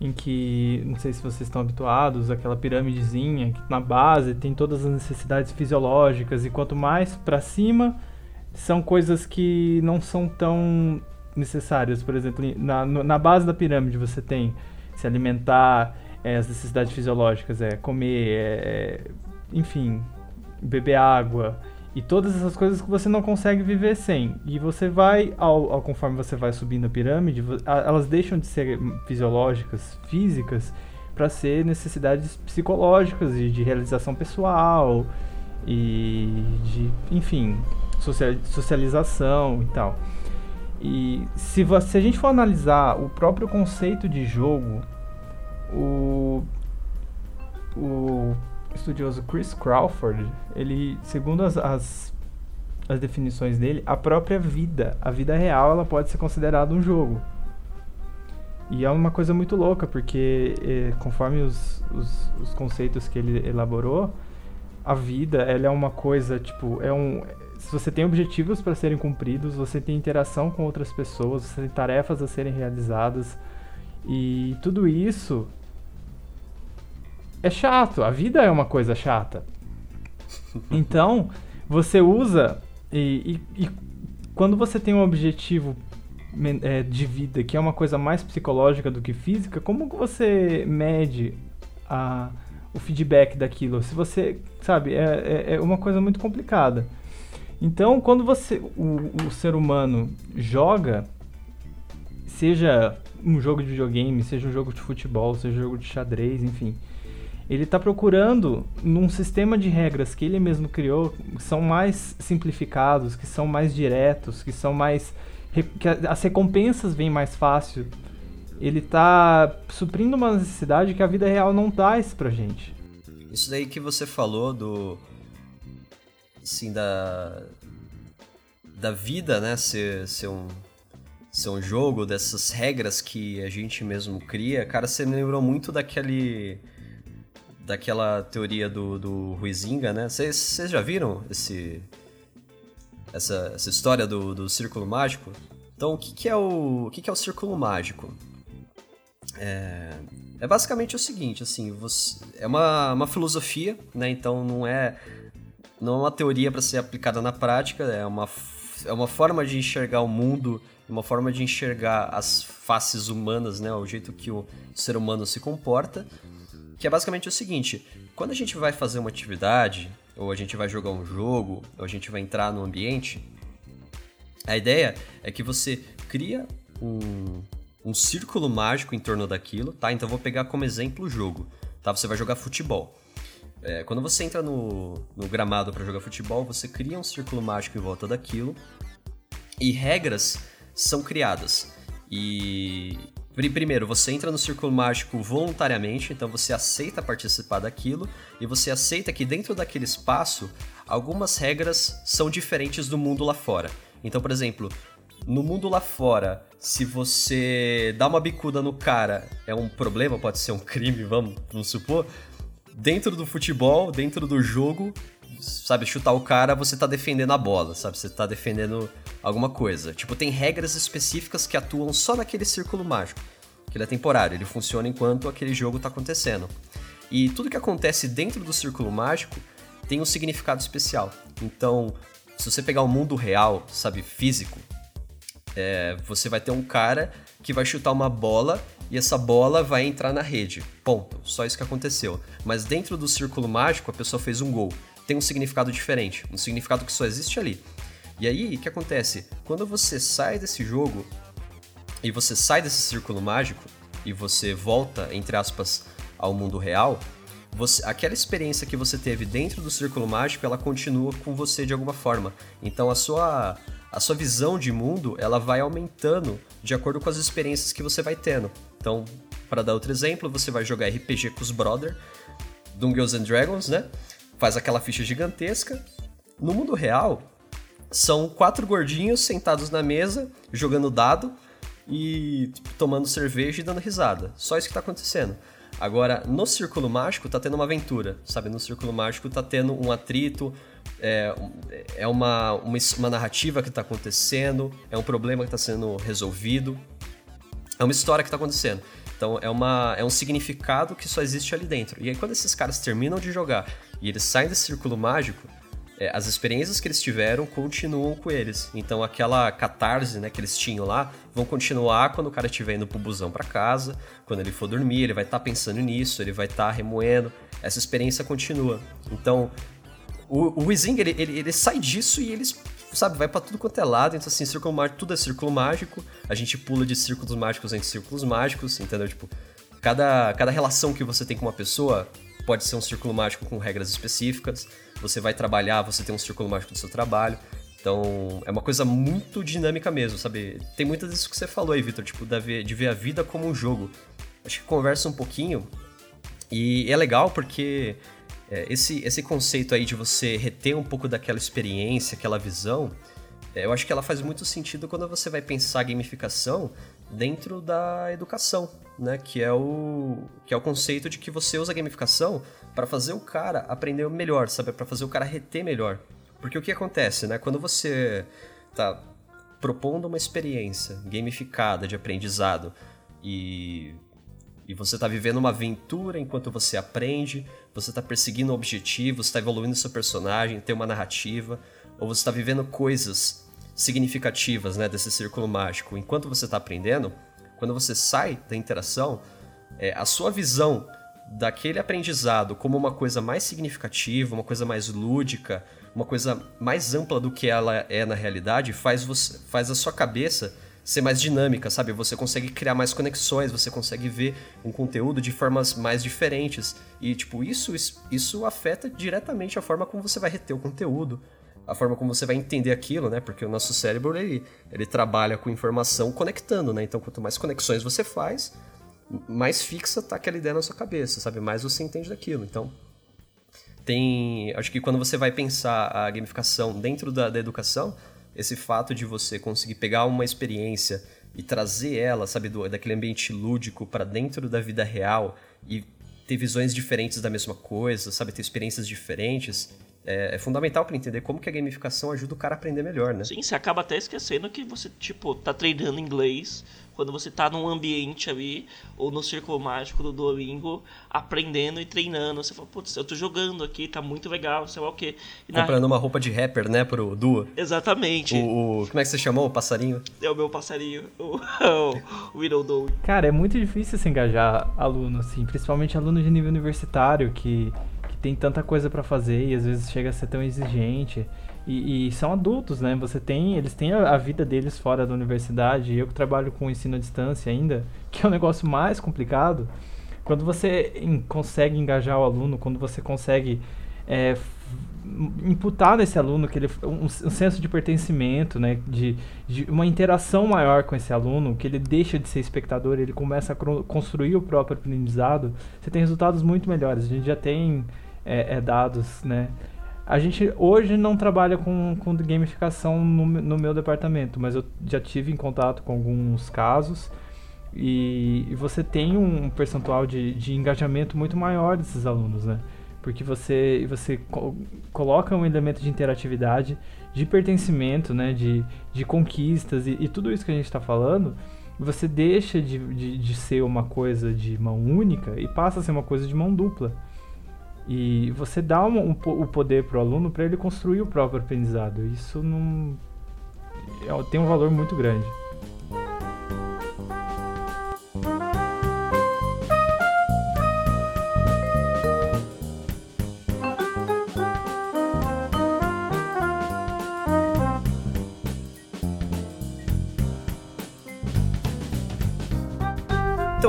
em que, não sei se vocês estão habituados, aquela pirâmidezinha que na base tem todas as necessidades fisiológicas e quanto mais para cima são coisas que não são tão necessárias. Por exemplo, na, na base da pirâmide você tem se alimentar, é, as necessidades fisiológicas, é comer, é, é, enfim, beber água e todas essas coisas que você não consegue viver sem. E você vai, ao, ao conforme você vai subindo a pirâmide, elas deixam de ser fisiológicas, físicas, para ser necessidades psicológicas e de realização pessoal e de, enfim, socialização e tal. E se, se a gente for analisar o próprio conceito de jogo, o, o estudioso Chris Crawford, ele, segundo as, as, as definições dele, a própria vida, a vida real, ela pode ser considerada um jogo. E é uma coisa muito louca, porque eh, conforme os, os, os conceitos que ele elaborou, a vida ela é uma coisa, tipo, é um você tem objetivos para serem cumpridos, você tem interação com outras pessoas, você tem tarefas a serem realizadas. E tudo isso é chato. A vida é uma coisa chata. Então, você usa e, e, e quando você tem um objetivo é, de vida que é uma coisa mais psicológica do que física, como você mede a, o feedback daquilo? Se você, sabe, é, é, é uma coisa muito complicada. Então, quando você, o, o ser humano joga, seja um jogo de videogame, seja um jogo de futebol, seja um jogo de xadrez, enfim, ele está procurando num sistema de regras que ele mesmo criou, que são mais simplificados, que são mais diretos, que são mais que as recompensas vêm mais fácil. Ele está suprindo uma necessidade que a vida real não traz pra gente. Isso daí que você falou do assim da da vida, né, ser, ser um ser um jogo dessas regras que a gente mesmo cria, cara, você me lembrou muito daquele daquela teoria do, do Ruizinga, né? Vocês já viram esse, essa, essa história do, do círculo mágico? Então, o que, que, é, o, o que, que é o círculo mágico? É, é basicamente o seguinte, assim, você, é uma, uma filosofia, né? Então não é não é uma teoria para ser aplicada na prática, é uma, é uma forma de enxergar o mundo, uma forma de enxergar as faces humanas, né? O jeito que o ser humano se comporta que é basicamente o seguinte: quando a gente vai fazer uma atividade, ou a gente vai jogar um jogo, ou a gente vai entrar no ambiente, a ideia é que você cria um, um círculo mágico em torno daquilo, tá? Então eu vou pegar como exemplo o jogo, tá? Você vai jogar futebol. É, quando você entra no, no gramado para jogar futebol, você cria um círculo mágico em volta daquilo e regras são criadas. E Primeiro, você entra no círculo mágico voluntariamente, então você aceita participar daquilo e você aceita que dentro daquele espaço algumas regras são diferentes do mundo lá fora. Então, por exemplo, no mundo lá fora, se você dá uma bicuda no cara, é um problema, pode ser um crime, vamos, vamos supor. Dentro do futebol, dentro do jogo, sabe, chutar o cara, você tá defendendo a bola, sabe? Você tá defendendo alguma coisa. Tipo, tem regras específicas que atuam só naquele círculo mágico. Que ele é temporário, ele funciona enquanto aquele jogo tá acontecendo. E tudo que acontece dentro do círculo mágico tem um significado especial. Então, se você pegar o mundo real, sabe, físico, é, você vai ter um cara que vai chutar uma bola e essa bola vai entrar na rede. Ponto. Só isso que aconteceu. Mas dentro do círculo mágico, a pessoa fez um gol tem um significado diferente, um significado que só existe ali. E aí, o que acontece? Quando você sai desse jogo e você sai desse círculo mágico e você volta, entre aspas, ao mundo real, você, aquela experiência que você teve dentro do círculo mágico, ela continua com você de alguma forma. Então a sua a sua visão de mundo, ela vai aumentando de acordo com as experiências que você vai tendo. Então, para dar outro exemplo, você vai jogar RPG com os brother, Dungeons and Dragons, né? Faz aquela ficha gigantesca. No mundo real, são quatro gordinhos sentados na mesa, jogando dado e tipo, tomando cerveja e dando risada. Só isso que tá acontecendo. Agora, no Círculo Mágico tá tendo uma aventura, sabe? No Círculo Mágico tá tendo um atrito, é, é uma, uma, uma narrativa que tá acontecendo, é um problema que tá sendo resolvido, é uma história que tá acontecendo. Então é, uma, é um significado que só existe ali dentro. E aí quando esses caras terminam de jogar e eles saem desse círculo mágico, é, as experiências que eles tiveram continuam com eles. Então aquela catarse né, que eles tinham lá vão continuar quando o cara estiver indo pro busão para casa, quando ele for dormir, ele vai estar tá pensando nisso, ele vai estar tá remoendo. Essa experiência continua. Então o, Wizing, ele, ele, ele sai disso e eles sabe, vai para tudo quanto é lado, então assim, círculo mágico, tudo é círculo mágico, a gente pula de círculos mágicos em círculos mágicos, entendeu? Tipo, cada, cada relação que você tem com uma pessoa pode ser um círculo mágico com regras específicas. Você vai trabalhar, você tem um círculo mágico do seu trabalho. Então, é uma coisa muito dinâmica mesmo, sabe? Tem muito disso que você falou aí, Victor, tipo, de ver a vida como um jogo. Acho que conversa um pouquinho. E é legal porque é, esse, esse conceito aí de você reter um pouco daquela experiência, aquela visão, é, eu acho que ela faz muito sentido quando você vai pensar gamificação dentro da educação, né? Que é o que é o conceito de que você usa a gamificação para fazer o cara aprender melhor, sabe? Para fazer o cara reter melhor. Porque o que acontece, né? Quando você tá propondo uma experiência gamificada de aprendizado e, e você está vivendo uma aventura enquanto você aprende, você está perseguindo um objetivo, está evoluindo seu personagem, tem uma narrativa, ou você está vivendo coisas significativas né, desse círculo mágico. Enquanto você está aprendendo, quando você sai da interação, é, a sua visão daquele aprendizado como uma coisa mais significativa, uma coisa mais lúdica, uma coisa mais ampla do que ela é na realidade, faz, você, faz a sua cabeça ser mais dinâmica, sabe? Você consegue criar mais conexões, você consegue ver um conteúdo de formas mais diferentes. E, tipo, isso, isso afeta diretamente a forma como você vai reter o conteúdo, a forma como você vai entender aquilo, né? Porque o nosso cérebro, ele, ele trabalha com informação conectando, né? Então, quanto mais conexões você faz, mais fixa tá aquela ideia na sua cabeça, sabe? Mais você entende daquilo. Então, tem. Acho que quando você vai pensar a gamificação dentro da, da educação, esse fato de você conseguir pegar uma experiência e trazer ela, sabe, do, daquele ambiente lúdico para dentro da vida real e ter visões diferentes da mesma coisa, sabe, ter experiências diferentes, é, é fundamental para entender como que a gamificação ajuda o cara a aprender melhor, né? Sim, você acaba até esquecendo que você, tipo, tá treinando inglês quando você tá num ambiente ali, ou no círculo mágico do Duolingo, aprendendo e treinando. Você fala, putz, eu tô jogando aqui, tá muito legal, sei lá o quê. E Comprando na... uma roupa de rapper, né, pro Duo. Exatamente. O, o, como é que você chamou o passarinho? É o meu passarinho, (laughs) o, o Whittle Cara, é muito difícil se engajar aluno, assim, principalmente aluno de nível universitário, que tem tanta coisa para fazer e às vezes chega a ser tão exigente. E, e, são adultos, né? Você tem, eles têm a, a, vida deles fora da universidade. Eu que trabalho com ensino à distância ainda, (laughs) que é um negócio mais complicado. Quando você em, consegue engajar o aluno, quando você consegue é, imputar nesse aluno que ele um, um, senso de pertencimento, né? De, de, uma interação maior com esse aluno, que ele deixa de ser espectador, ele começa a construir o próprio aprendizado. Você tem resultados muito melhores. A gente já tem é, é, dados, né? A gente hoje não trabalha com, com gamificação no, no meu departamento, mas eu já tive em contato com alguns casos e, e você tem um percentual de, de engajamento muito maior desses alunos, né? Porque você, você co coloca um elemento de interatividade, de pertencimento, né? De, de conquistas e, e tudo isso que a gente está falando, você deixa de, de, de ser uma coisa de mão única e passa a ser uma coisa de mão dupla. E você dá um, um, o poder para o aluno para ele construir o próprio aprendizado. Isso não é, tem um valor muito grande.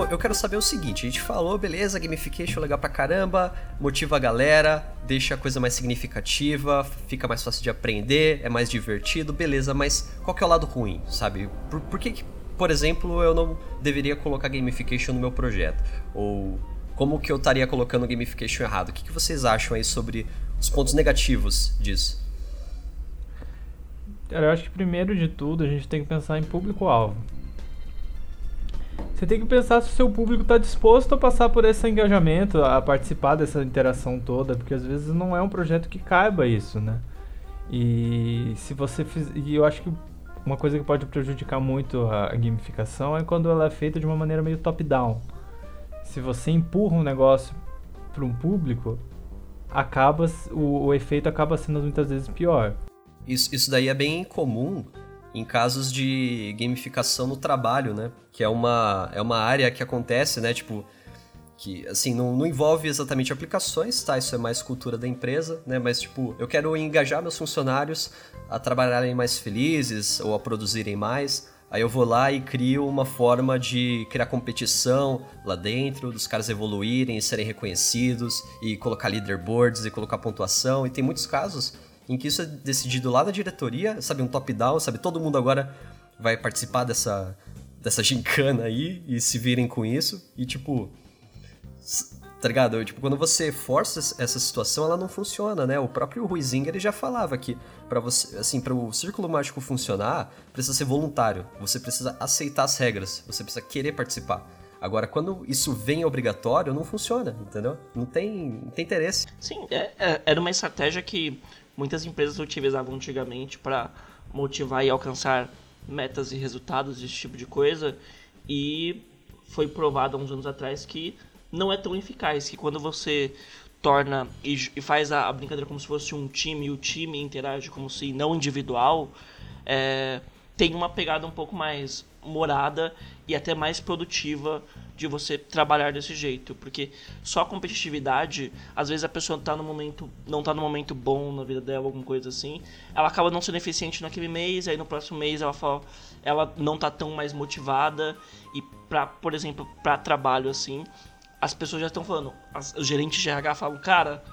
Eu quero saber o seguinte: a gente falou, beleza, gamification legal pra caramba, motiva a galera, deixa a coisa mais significativa, fica mais fácil de aprender, é mais divertido, beleza, mas qual que é o lado ruim, sabe? Por, por que, por exemplo, eu não deveria colocar gamification no meu projeto? Ou como que eu estaria colocando gamification errado? O que, que vocês acham aí sobre os pontos negativos disso? Cara, eu acho que primeiro de tudo a gente tem que pensar em público-alvo. Você tem que pensar se o seu público está disposto a passar por esse engajamento, a participar dessa interação toda, porque às vezes não é um projeto que caiba isso, né? E se você e eu acho que uma coisa que pode prejudicar muito a gamificação é quando ela é feita de uma maneira meio top-down. Se você empurra um negócio para um público, acaba o, o efeito acaba sendo muitas vezes pior. Isso, isso daí é bem comum em casos de gamificação no trabalho, né? Que é uma, é uma área que acontece, né? Tipo, que assim, não, não envolve exatamente aplicações, tá? Isso é mais cultura da empresa, né? Mas, tipo, eu quero engajar meus funcionários a trabalharem mais felizes ou a produzirem mais. Aí eu vou lá e crio uma forma de criar competição lá dentro, dos caras evoluírem e serem reconhecidos, e colocar leaderboards e colocar pontuação. E tem muitos casos em que isso é decidido lá da diretoria, sabe, um top-down, sabe, todo mundo agora vai participar dessa, dessa gincana aí e se virem com isso. E tipo, tá ligado? Tipo, quando você força essa situação, ela não funciona, né? O próprio Ruizinga, ele já falava que para você, assim, para o círculo mágico funcionar, precisa ser voluntário. Você precisa aceitar as regras, você precisa querer participar. Agora, quando isso vem obrigatório, não funciona, entendeu? Não tem, não tem interesse. Sim, é, é, era uma estratégia que muitas empresas utilizavam antigamente para motivar e alcançar metas e resultados, esse tipo de coisa, e foi provado há uns anos atrás que não é tão eficaz, que quando você torna e, e faz a, a, brincadeira como se fosse um time e o time interage como se não individual, é, tem uma pegada um pouco mais morada e até mais produtiva de você trabalhar desse jeito, porque só a competitividade, às vezes a pessoa tá no momento, não tá no momento bom na vida dela, alguma coisa assim, ela acaba não sendo eficiente naquele mês, aí no próximo mês ela fala, ela não tá tão mais motivada e para, por exemplo, para trabalho assim, as pessoas já estão falando, as, os gerentes de RH falam, cara,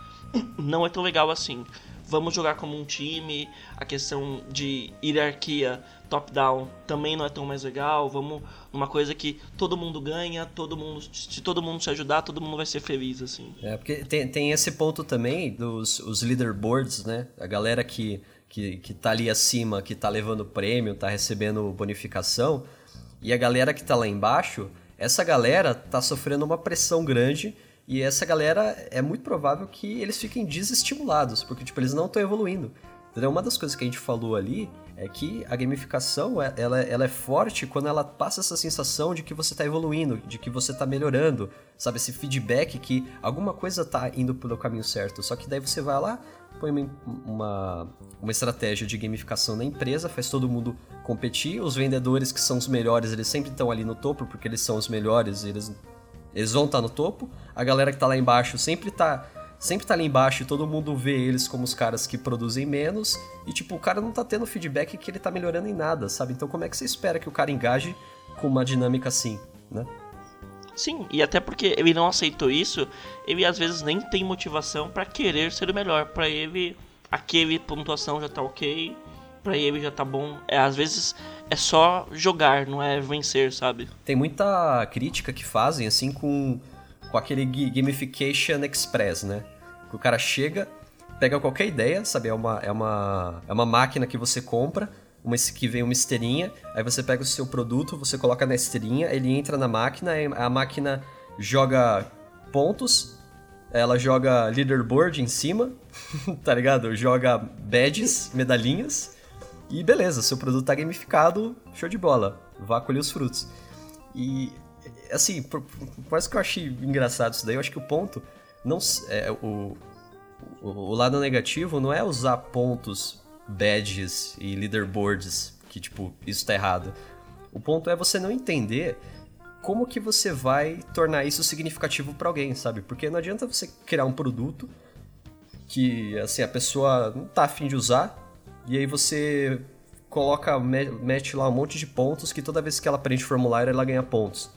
(clears throat) não é tão legal assim. Vamos jogar como um time, a questão de hierarquia top-down também não é tão mais legal. Vamos numa coisa que todo mundo ganha, todo mundo, se todo mundo se ajudar, todo mundo vai ser feliz, assim. É, porque tem, tem esse ponto também dos os leaderboards, né? A galera que, que, que tá ali acima, que tá levando prêmio, tá recebendo bonificação, e a galera que tá lá embaixo essa galera tá sofrendo uma pressão grande e essa galera é muito provável que eles fiquem desestimulados, porque tipo, eles não estão evoluindo. Entendeu? Uma das coisas que a gente falou ali é que a gamificação é, ela, ela é forte quando ela passa essa sensação de que você está evoluindo, de que você está melhorando, sabe? Esse feedback que alguma coisa está indo pelo caminho certo. Só que daí você vai lá, põe uma, uma, uma estratégia de gamificação na empresa, faz todo mundo competir. Os vendedores que são os melhores, eles sempre estão ali no topo, porque eles são os melhores, eles, eles vão estar tá no topo. A galera que está lá embaixo sempre está sempre tá ali embaixo e todo mundo vê eles como os caras que produzem menos. E tipo, o cara não tá tendo feedback que ele tá melhorando em nada, sabe? Então como é que você espera que o cara engaje com uma dinâmica assim, né? Sim, e até porque ele não aceitou isso, ele às vezes nem tem motivação para querer ser o melhor. Para ele, aquele pontuação já tá ok, para ele já tá bom. É, às vezes é só jogar, não é vencer, sabe? Tem muita crítica que fazem assim com, com aquele gamification express, né? Que o cara chega, pega qualquer ideia, sabe? É uma, é uma, é uma máquina que você compra, uma, que vem uma esteirinha, aí você pega o seu produto, você coloca na esteirinha, ele entra na máquina, a máquina joga pontos, ela joga leaderboard em cima, (laughs) tá ligado? Joga badges, medalhinhas, e beleza, seu produto tá gamificado, show de bola, vá colher os frutos. E, assim, por, por que eu achei engraçado isso daí, eu acho que o ponto, não é o, o, o lado negativo não é usar pontos badges e leaderboards, que tipo, isso tá errado. O ponto é você não entender como que você vai tornar isso significativo para alguém, sabe? Porque não adianta você criar um produto que assim a pessoa não tá afim de usar e aí você coloca mete lá um monte de pontos que toda vez que ela preenche o formulário ela ganha pontos.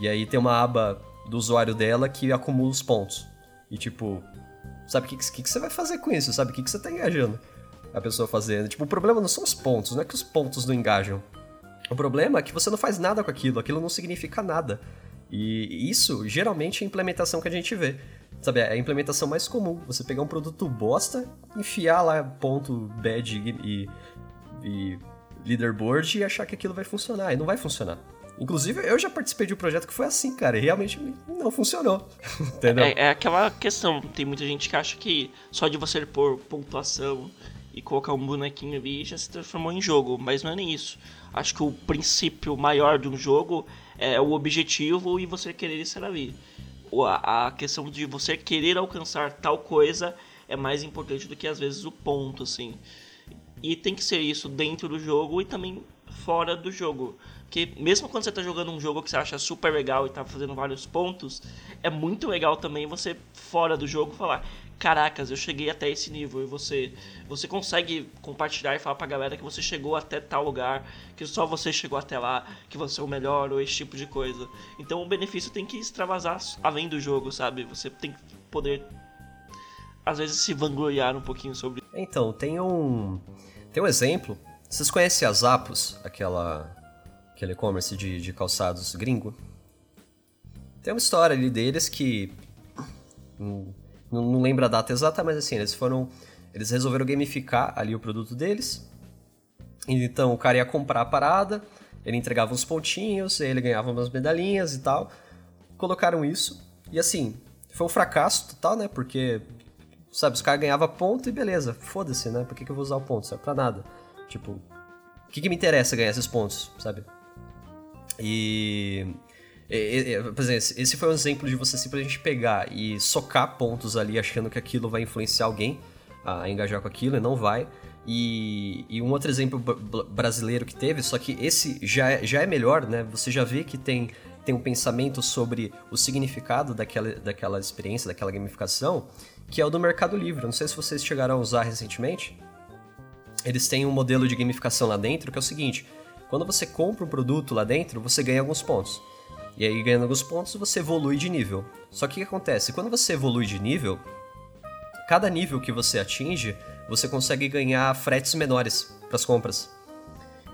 E aí tem uma aba do usuário dela que acumula os pontos. E tipo, sabe o que, que, que, você vai fazer com isso? Sabe o que, que você tá engajando? a pessoa fazendo. Tipo, o problema não são os pontos, não é que os pontos não engajam. O problema é que você não faz nada com aquilo, aquilo não significa nada. E isso geralmente é a implementação que a gente vê. Sabe, é a implementação mais comum. Você pegar um produto bosta, enfiar lá ponto bad e, e leaderboard e achar que aquilo vai funcionar. E não vai funcionar. Inclusive, eu já participei de um projeto que foi assim, cara, e realmente não funcionou. (laughs) Entendeu? É, é, aquela questão, tem muita gente que acha que só de você pôr pontuação e colocar um bonequinho ali já se transformou em jogo, mas não é nem isso. Acho que o princípio maior de um jogo é o objetivo e você querer estar ali. A questão de você querer alcançar tal coisa é mais importante do que às vezes o ponto, assim. E tem que ser isso dentro do jogo e também fora do jogo. Porque mesmo quando você está jogando um jogo que você acha super legal e está fazendo vários pontos, é muito legal também você, fora do jogo, falar: caracas, eu cheguei até esse nível. E você, você consegue compartilhar e falar pra galera que você chegou até tal lugar, que só você chegou até lá, que você é o melhor, ou esse tipo de coisa. Então o benefício tem que extravasar além do jogo, sabe? Você tem que poder, às vezes, se vangloriar um pouquinho sobre. Então, tem um. Tem um exemplo. Vocês conhecem a Zappos, aquela. Aquele e-commerce de, de calçados gringo? Tem uma história ali deles que. Hum, não, não lembro a data exata, mas assim, eles foram. Eles resolveram gamificar ali o produto deles. Então o cara ia comprar a parada, ele entregava uns pontinhos, ele ganhava umas medalhinhas e tal. Colocaram isso. E assim, foi um fracasso total, né? Porque sabe? Os caras ganhavam ponto e beleza, foda-se, né? Por que, que eu vou usar o ponto? Serve pra nada. Tipo, o que, que me interessa ganhar esses pontos, sabe? E. Por exemplo, esse foi um exemplo de você simplesmente pegar e socar pontos ali achando que aquilo vai influenciar alguém a engajar com aquilo e não vai. E, e um outro exemplo brasileiro que teve, só que esse já é, já é melhor, né? Você já vê que tem, tem um pensamento sobre o significado daquela, daquela experiência, daquela gamificação, que é o do Mercado Livre. Não sei se vocês chegaram a usar recentemente. Eles têm um modelo de gamificação lá dentro que é o seguinte: quando você compra um produto lá dentro, você ganha alguns pontos. E aí, ganhando alguns pontos, você evolui de nível. Só que o que acontece? Quando você evolui de nível, cada nível que você atinge, você consegue ganhar fretes menores para as compras.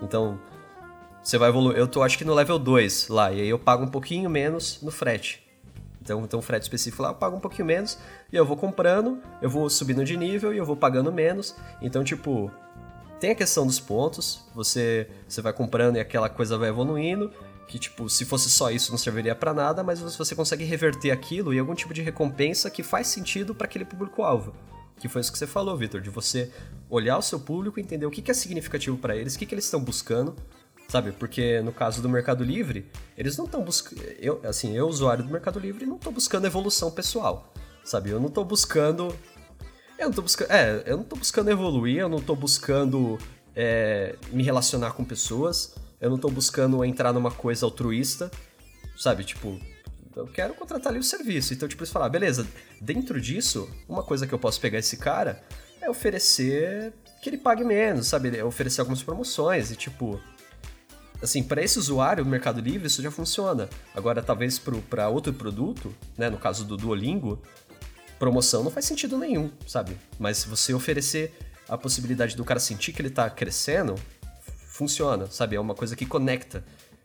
Então, você vai evoluir. Eu tô acho que no level 2 lá, e aí eu pago um pouquinho menos no frete. Então, um frete específico lá, eu pago um pouquinho menos, e eu vou comprando, eu vou subindo de nível e eu vou pagando menos. Então, tipo, tem a questão dos pontos, você, você vai comprando e aquela coisa vai evoluindo, que tipo, se fosse só isso não serviria para nada, mas você consegue reverter aquilo em algum tipo de recompensa que faz sentido para aquele público-alvo. Que foi isso que você falou, Vitor, de você olhar o seu público, entender o que é significativo para eles, o que, que eles estão buscando, sabe? Porque no caso do Mercado Livre, eles não estão buscando. Eu, assim, eu, usuário do Mercado Livre, não estou buscando evolução pessoal, sabe? Eu não estou buscando. Eu não tô buscando. É, eu não tô buscando evoluir, eu não estou buscando é, me relacionar com pessoas, eu não estou buscando entrar numa coisa altruísta, sabe? Tipo, eu quero contratar ali o serviço. Então, tipo, eles falar, beleza, dentro disso, uma coisa que eu posso pegar esse cara é oferecer que ele pague menos, sabe? É oferecer algumas promoções e, tipo. Assim, para esse usuário do Mercado Livre isso já funciona. Agora, talvez para outro produto, né, no caso do Duolingo, promoção não faz sentido nenhum, sabe? Mas se você oferecer a possibilidade do cara sentir que ele tá crescendo, funciona, sabe? É uma coisa que conecta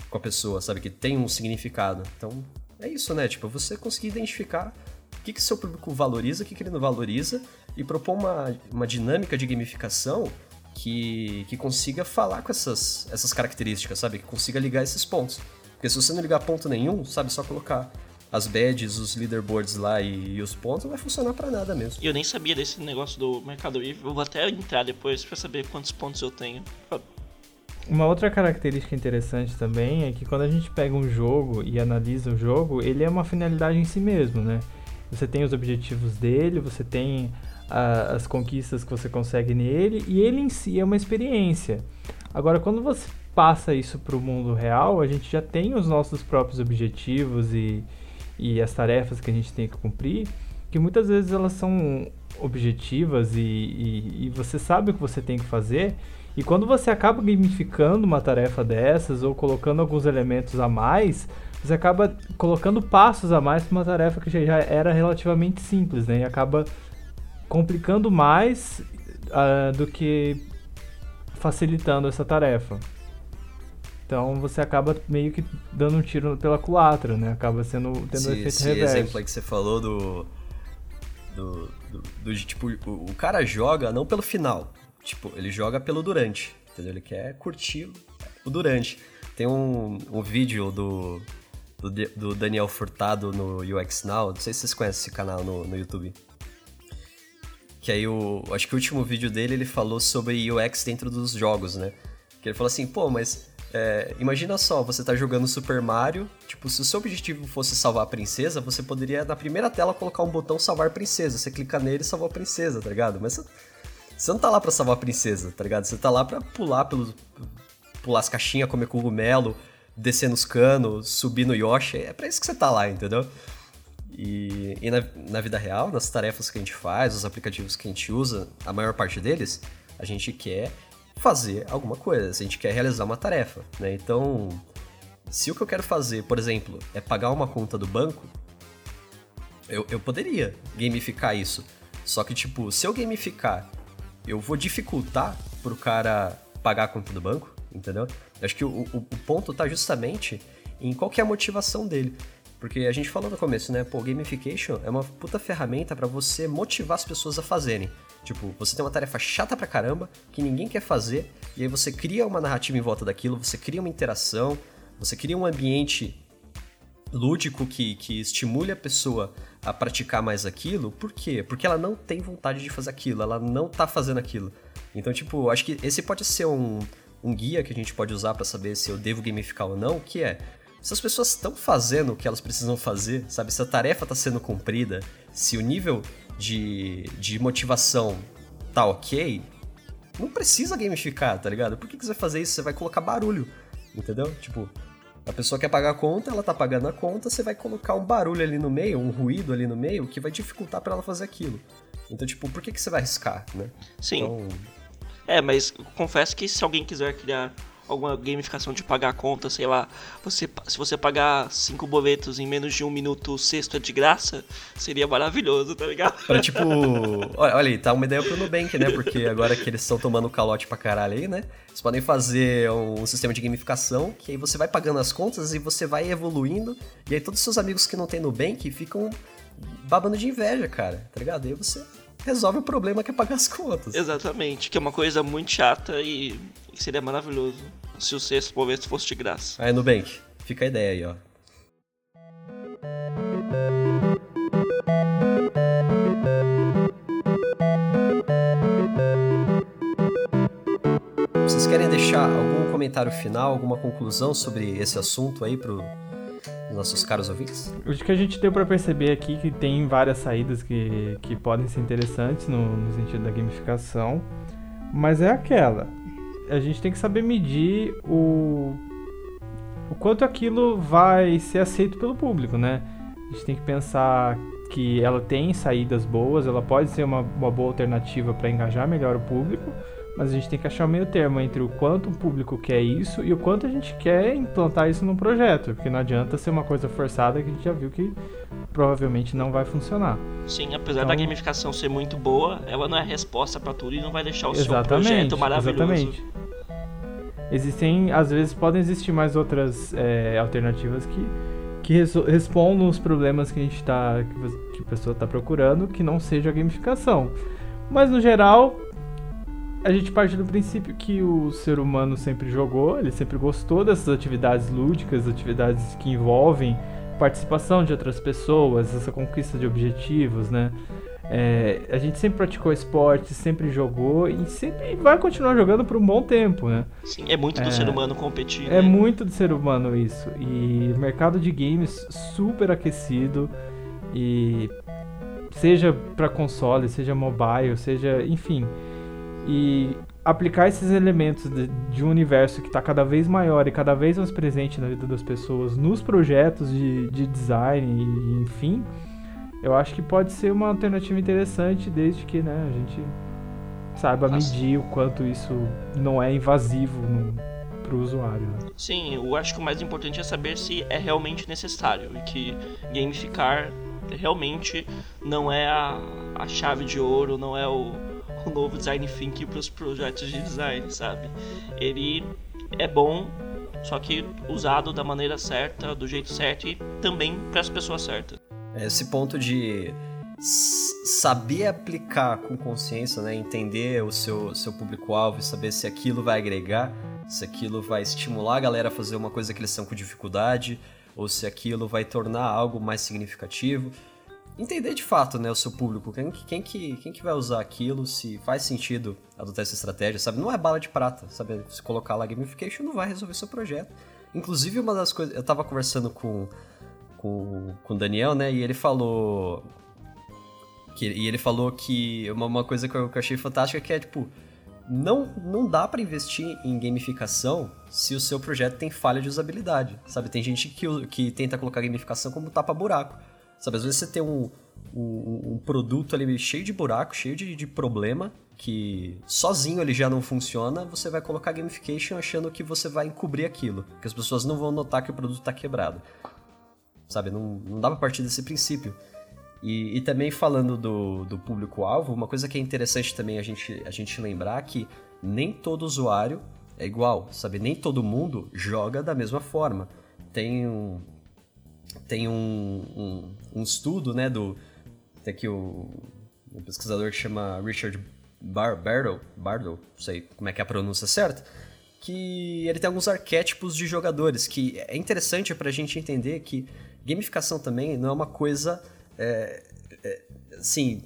com a pessoa, sabe? Que tem um significado. Então, é isso, né? Tipo, você conseguir identificar o que, que seu público valoriza, o que, que ele não valoriza, e propor uma, uma dinâmica de gamificação que, que consiga falar com essas, essas características, sabe? Que consiga ligar esses pontos. Porque se você não ligar ponto nenhum, sabe, só colocar as badges, os leaderboards lá e, e os pontos, não vai funcionar para nada mesmo. E eu nem sabia desse negócio do Mercado Livre, eu vou até entrar depois para saber quantos pontos eu tenho. Uma outra característica interessante também é que quando a gente pega um jogo e analisa o jogo, ele é uma finalidade em si mesmo, né? Você tem os objetivos dele, você tem a, as conquistas que você consegue nele, e ele em si é uma experiência. Agora, quando você passa isso para o mundo real, a gente já tem os nossos próprios objetivos e, e as tarefas que a gente tem que cumprir, que muitas vezes elas são objetivas e, e, e você sabe o que você tem que fazer, e quando você acaba gamificando uma tarefa dessas ou colocando alguns elementos a mais, você acaba colocando passos a mais para uma tarefa que já era relativamente simples, né? E acaba complicando mais uh, do que facilitando essa tarefa. Então você acaba meio que dando um tiro pela culatra, né? Acaba sendo tendo esse, um efeito esse reverso. exemplo aí que você falou do do, do, do tipo o, o cara joga não pelo final, Tipo, ele joga pelo durante, entendeu? Ele quer curtir o durante. Tem um, um vídeo do, do, do, Daniel Furtado no UX Now, não sei se vocês conhecem esse canal no, no YouTube. Que aí, o, acho que o último vídeo dele, ele falou sobre UX dentro dos jogos, né? Que ele falou assim, pô, mas é, imagina só, você tá jogando Super Mario, tipo, se o seu objetivo fosse salvar a princesa, você poderia na primeira tela colocar um botão salvar princesa. Você clica nele e salva a princesa, tá ligado? Mas você não tá lá pra salvar a princesa, tá ligado? Você tá lá pra pular pelos. pular as caixinhas, comer cogumelo, descer nos canos, subir no Yoshi. É pra isso que você tá lá, entendeu? E, e na, na, vida real, nas tarefas que a gente faz, os aplicativos que a gente usa, a maior parte deles, a gente quer fazer alguma coisa, a gente quer realizar uma tarefa, né? Então, se o que eu quero fazer, por exemplo, é pagar uma conta do banco, eu, eu poderia gamificar isso. Só que, tipo, se eu gamificar eu vou dificultar pro cara pagar a conta do banco, entendeu? Eu acho que o, o, o, ponto tá justamente em qual que é a motivação dele. Porque a gente falou no começo, né? Pô, gamification é uma puta ferramenta para você motivar as pessoas a fazerem. Tipo, você tem uma tarefa chata pra caramba, que ninguém quer fazer, e aí você cria uma narrativa em volta daquilo, você cria uma interação, você cria um ambiente lúdico que, que estimule a pessoa a praticar mais aquilo, por quê? Porque ela não tem vontade de fazer aquilo, ela não tá fazendo aquilo. Então, tipo, acho que esse pode ser um, um guia que a gente pode usar para saber se eu devo gamificar ou não, que é se as pessoas estão fazendo o que elas precisam fazer, sabe? Se a tarefa está sendo cumprida, se o nível de, de motivação tá ok, não precisa gamificar, tá ligado? Por que, que você vai fazer isso? Você vai colocar barulho, entendeu? Tipo, a pessoa quer pagar a conta, ela tá pagando a conta, você vai colocar um barulho ali no meio, um ruído ali no meio, que vai dificultar para ela fazer aquilo. Então, tipo, por que, que você vai arriscar, né? Sim. Então... É, mas confesso que se alguém quiser criar alguma gamificação de pagar a conta, sei lá, você, se você pagar cinco boletos em menos de um minuto, o sexto é de graça, seria maravilhoso, tá ligado? Pra tipo. (laughs) olha, olha aí, tá uma ideia pro Nubank, né? Porque agora que eles estão tomando calote pra caralho aí, né? Eles podem fazer um sistema de gamificação, que aí você vai pagando as contas e você vai evoluindo, e aí todos os seus amigos que não tem Nubank ficam babando de inveja, cara, tá ligado? E aí você resolve o problema que é pagar as contas. Exatamente, que é uma coisa muito chata e seria maravilhoso se o sexto boleto fosse de graça. Aí, Nubank, fica a ideia aí, ó. Vocês querem deixar algum comentário final, alguma conclusão sobre esse assunto aí para os nossos caros ouvintes? Acho que a gente deu para perceber aqui que tem várias saídas que, que podem ser interessantes no, no sentido da gamificação, mas é aquela a gente tem que saber medir o, o quanto aquilo vai ser aceito pelo público, né? A gente tem que pensar que ela tem saídas boas, ela pode ser uma, uma boa alternativa para engajar melhor o público, mas a gente tem que achar o meio termo entre o quanto o público quer isso e o quanto a gente quer implantar isso num projeto, porque não adianta ser uma coisa forçada que a gente já viu que provavelmente não vai funcionar. Sim, apesar então, da gamificação ser muito boa, ela não é resposta para tudo e não vai deixar o seu projeto maravilhoso. Exatamente. Existem, às vezes, podem existir mais outras é, alternativas que, que respondam os problemas que a gente tá, que, que a pessoa está procurando, que não seja a gamificação. Mas no geral, a gente parte do princípio que o ser humano sempre jogou, ele sempre gostou dessas atividades lúdicas, atividades que envolvem participação de outras pessoas, essa conquista de objetivos, né? É, a gente sempre praticou esporte, sempre jogou e sempre vai continuar jogando por um bom tempo, né? Sim, é muito do é, ser humano competir. É né? muito do ser humano isso. E mercado de games super aquecido e seja para console, seja mobile, seja, enfim. E aplicar esses elementos de, de um universo que está cada vez maior e cada vez mais presente na vida das pessoas, nos projetos de, de design e enfim eu acho que pode ser uma alternativa interessante desde que né, a gente saiba medir o quanto isso não é invasivo para o usuário. Né? Sim, eu acho que o mais importante é saber se é realmente necessário e que gamificar realmente não é a, a chave de ouro, não é o, o novo design thinking para os projetos de design, sabe? Ele é bom, só que usado da maneira certa, do jeito certo e também para as pessoas certas. Esse ponto de saber aplicar com consciência, né? entender o seu, seu público-alvo e saber se aquilo vai agregar, se aquilo vai estimular a galera a fazer uma coisa que eles estão com dificuldade, ou se aquilo vai tornar algo mais significativo. Entender de fato né, o seu público, quem, quem, que, quem que vai usar aquilo, se faz sentido adotar essa estratégia, sabe? Não é bala de prata, sabe? Se colocar lá gamification não vai resolver seu projeto. Inclusive, uma das coisas. Eu tava conversando com com, com o Daniel, né? E ele falou. Que, e ele falou que uma, uma coisa que eu, que eu achei fantástica que é, tipo, não, não dá para investir em gamificação se o seu projeto tem falha de usabilidade, sabe? Tem gente que, que tenta colocar gamificação como tapa-buraco, sabe? Às vezes você tem um, um, um, produto ali cheio de buraco, cheio de, de problema, que sozinho ele já não funciona, você vai colocar gamification achando que você vai encobrir aquilo, que as pessoas não vão notar que o produto está quebrado sabe? Não, não dá pra partir desse princípio. E, e também falando do, do público-alvo, uma coisa que é interessante também a gente, a gente lembrar que nem todo usuário é igual, sabe? Nem todo mundo joga da mesma forma. Tem um, tem um, um, um estudo, né, do... Tem aqui o, um pesquisador que chama Richard Bar Bardo, Bardo, não sei como é que é a pronúncia certa, que ele tem alguns arquétipos de jogadores, que é interessante pra gente entender que gamificação também não é uma coisa, é, é, assim,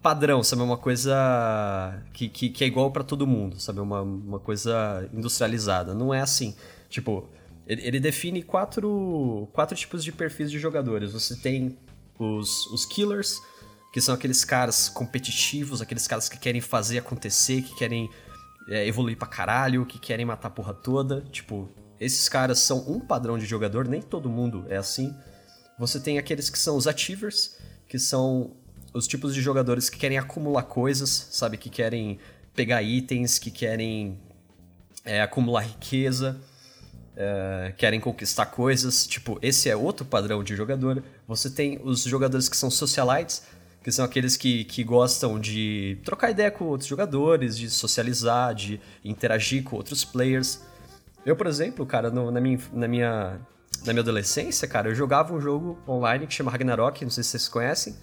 padrão, sabe? Uma coisa que, que, que é igual para todo mundo, sabe? Uma, uma coisa industrializada. Não é assim. Tipo, ele, ele, define quatro, quatro tipos de perfis de jogadores. Você tem os, os killers, que são aqueles caras competitivos, aqueles caras que querem fazer acontecer, que querem é, evoluir pra caralho, que querem matar a porra toda. Tipo, esses caras são um padrão de jogador, nem todo mundo é assim. Você tem aqueles que são os achievers, que são os tipos de jogadores que querem acumular coisas, sabe? Que querem pegar itens, que querem é, acumular riqueza, é, querem conquistar coisas. Tipo, esse é outro padrão de jogador. Você tem os jogadores que são socialites, que são aqueles que, que gostam de trocar ideia com outros jogadores, de socializar, de interagir com outros players. Eu, por exemplo, cara, no, na, minha, na, minha, na minha adolescência, cara, eu jogava um jogo online que chama Ragnarok, não sei se vocês conhecem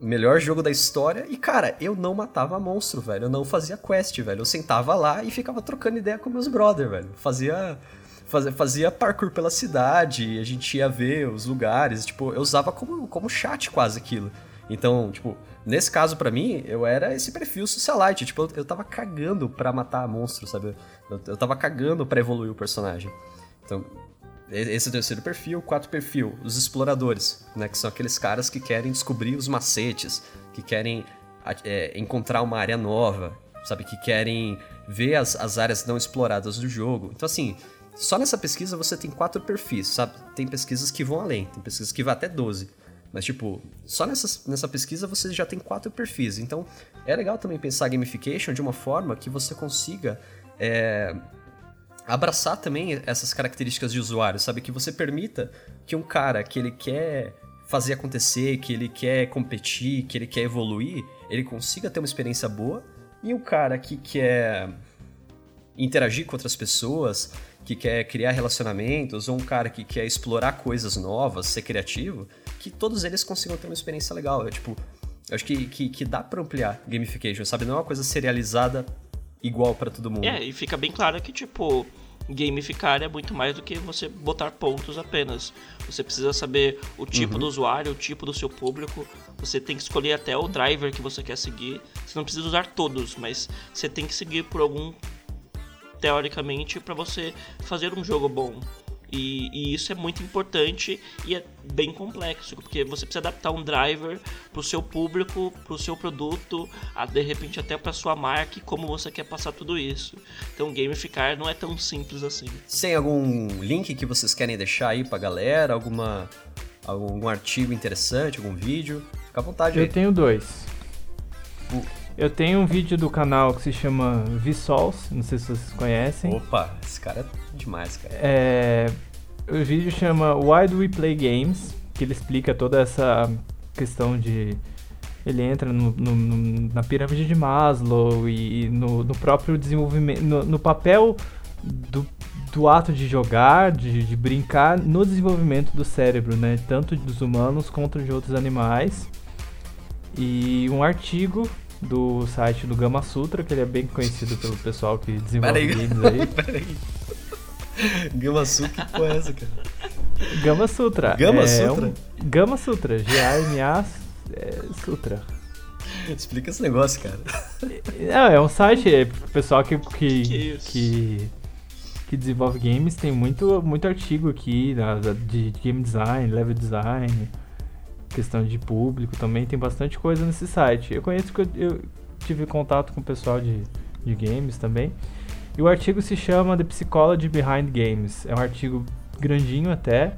melhor jogo da história. E, cara, eu não matava monstro, velho. Eu não fazia quest, velho. Eu sentava lá e ficava trocando ideia com meus brother, velho. Fazia. Fazia, fazia parkour pela cidade, a gente ia ver os lugares, tipo, eu usava como, como chat quase aquilo. Então, tipo, nesse caso para mim, eu era esse perfil socialite, tipo, eu, eu tava cagando pra matar monstro, sabe? Eu, eu tava cagando pra evoluir o personagem. Então, esse é o terceiro perfil. Quarto perfil, os exploradores, né? Que são aqueles caras que querem descobrir os macetes, que querem é, encontrar uma área nova, sabe? Que querem ver as, as áreas não exploradas do jogo. Então, assim, só nessa pesquisa você tem quatro perfis, sabe? Tem pesquisas que vão além, tem pesquisas que vão até 12. Mas, tipo, só nessa, nessa pesquisa você já tem quatro perfis. Então, é legal também pensar gamification de uma forma que você consiga é, abraçar também essas características de usuário, sabe? Que você permita que um cara que ele quer fazer acontecer, que ele quer competir, que ele quer evoluir, ele consiga ter uma experiência boa, e um cara que quer interagir com outras pessoas, que quer criar relacionamentos, ou um cara que quer explorar coisas novas, ser criativo, que todos eles consigam ter uma experiência legal. Eu, tipo, eu acho que, que, que dá pra ampliar gamification, sabe? Não é uma coisa serializada igual para todo mundo. É, e fica bem claro que, tipo, gamificar é muito mais do que você botar pontos apenas. Você precisa saber o tipo uhum. do usuário, o tipo do seu público. Você tem que escolher até o driver que você quer seguir. Você não precisa usar todos, mas você tem que seguir por algum teoricamente para você fazer um jogo bom. E, e, isso é muito importante e é bem complexo, porque você precisa adaptar um driver para o seu público, para o seu produto, a, de repente até para sua marca e como você quer passar tudo isso. Então, gamificar não é tão simples assim. Tem algum link que vocês querem deixar aí para galera? Alguma, algum artigo interessante, algum vídeo? Fica à vontade Eu aí. tenho dois. Eu tenho um vídeo do canal que se chama Vsauce, não sei se vocês conhecem. Opa, esse cara é demais, cara. É, o vídeo chama Why Do We Play Games, que ele explica toda essa questão de... Ele entra no, no, na pirâmide de Maslow e, no, no próprio desenvolvimento, no, papel do, do ato de jogar, de, de, brincar no desenvolvimento do cérebro, né? Tanto dos humanos quanto de outros animais. E um artigo do site do Gama Sutra, que ele é bem conhecido pelo pessoal que desenvolve games aí. (laughs) Peraí. Gama Sutra, que porra é essa, cara? Gama Sutra. Gama é Sutra? Um... Gama Sutra. G-A-M-A é, Sutra. Explica esse negócio, cara. Não, é um site, é pro pessoal que, que, Que que, que desenvolve games, tem muito, muito artigo aqui né, de, de game design, level design, questão de público também, tem bastante coisa nesse site. Eu conheço que eu, eu tive contato com o pessoal de, de games também. E o artigo se chama The Psychology Behind Games. É um artigo grandinho até,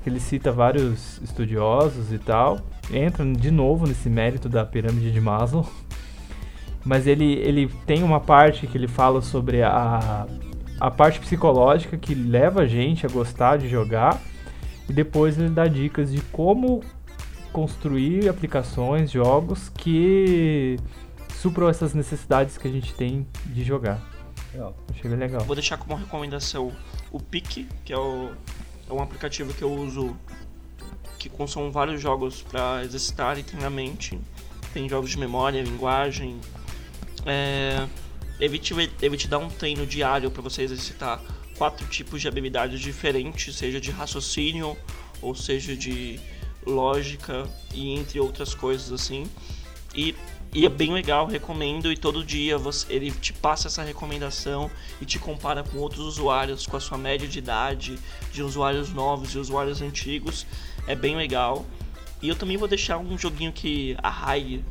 que ele cita vários estudiosos e tal. Entra de novo nesse mérito da pirâmide de Maslow. (laughs) Mas ele, ele tem uma parte que ele fala sobre a, a parte psicológica que leva a gente a gostar de jogar. E depois ele dá dicas de como construir aplicações, jogos que supram essas necessidades que a gente tem de jogar. Legal. Achei legal. Vou deixar como recomendação o Pique, que é, o, é um aplicativo que eu uso que consome vários jogos para exercitar e treinar a mente. Tem jogos de memória, linguagem. É, ele, te, ele te dá um treino diário para você exercitar quatro tipos de habilidades diferentes, seja de raciocínio ou seja de lógica e entre outras coisas assim. E, e é bem legal, recomendo e todo dia você, ele te passa essa recomendação e te compara com outros usuários, com a sua média de idade, de usuários novos e usuários antigos. É bem legal. E eu também vou deixar um joguinho que a Rai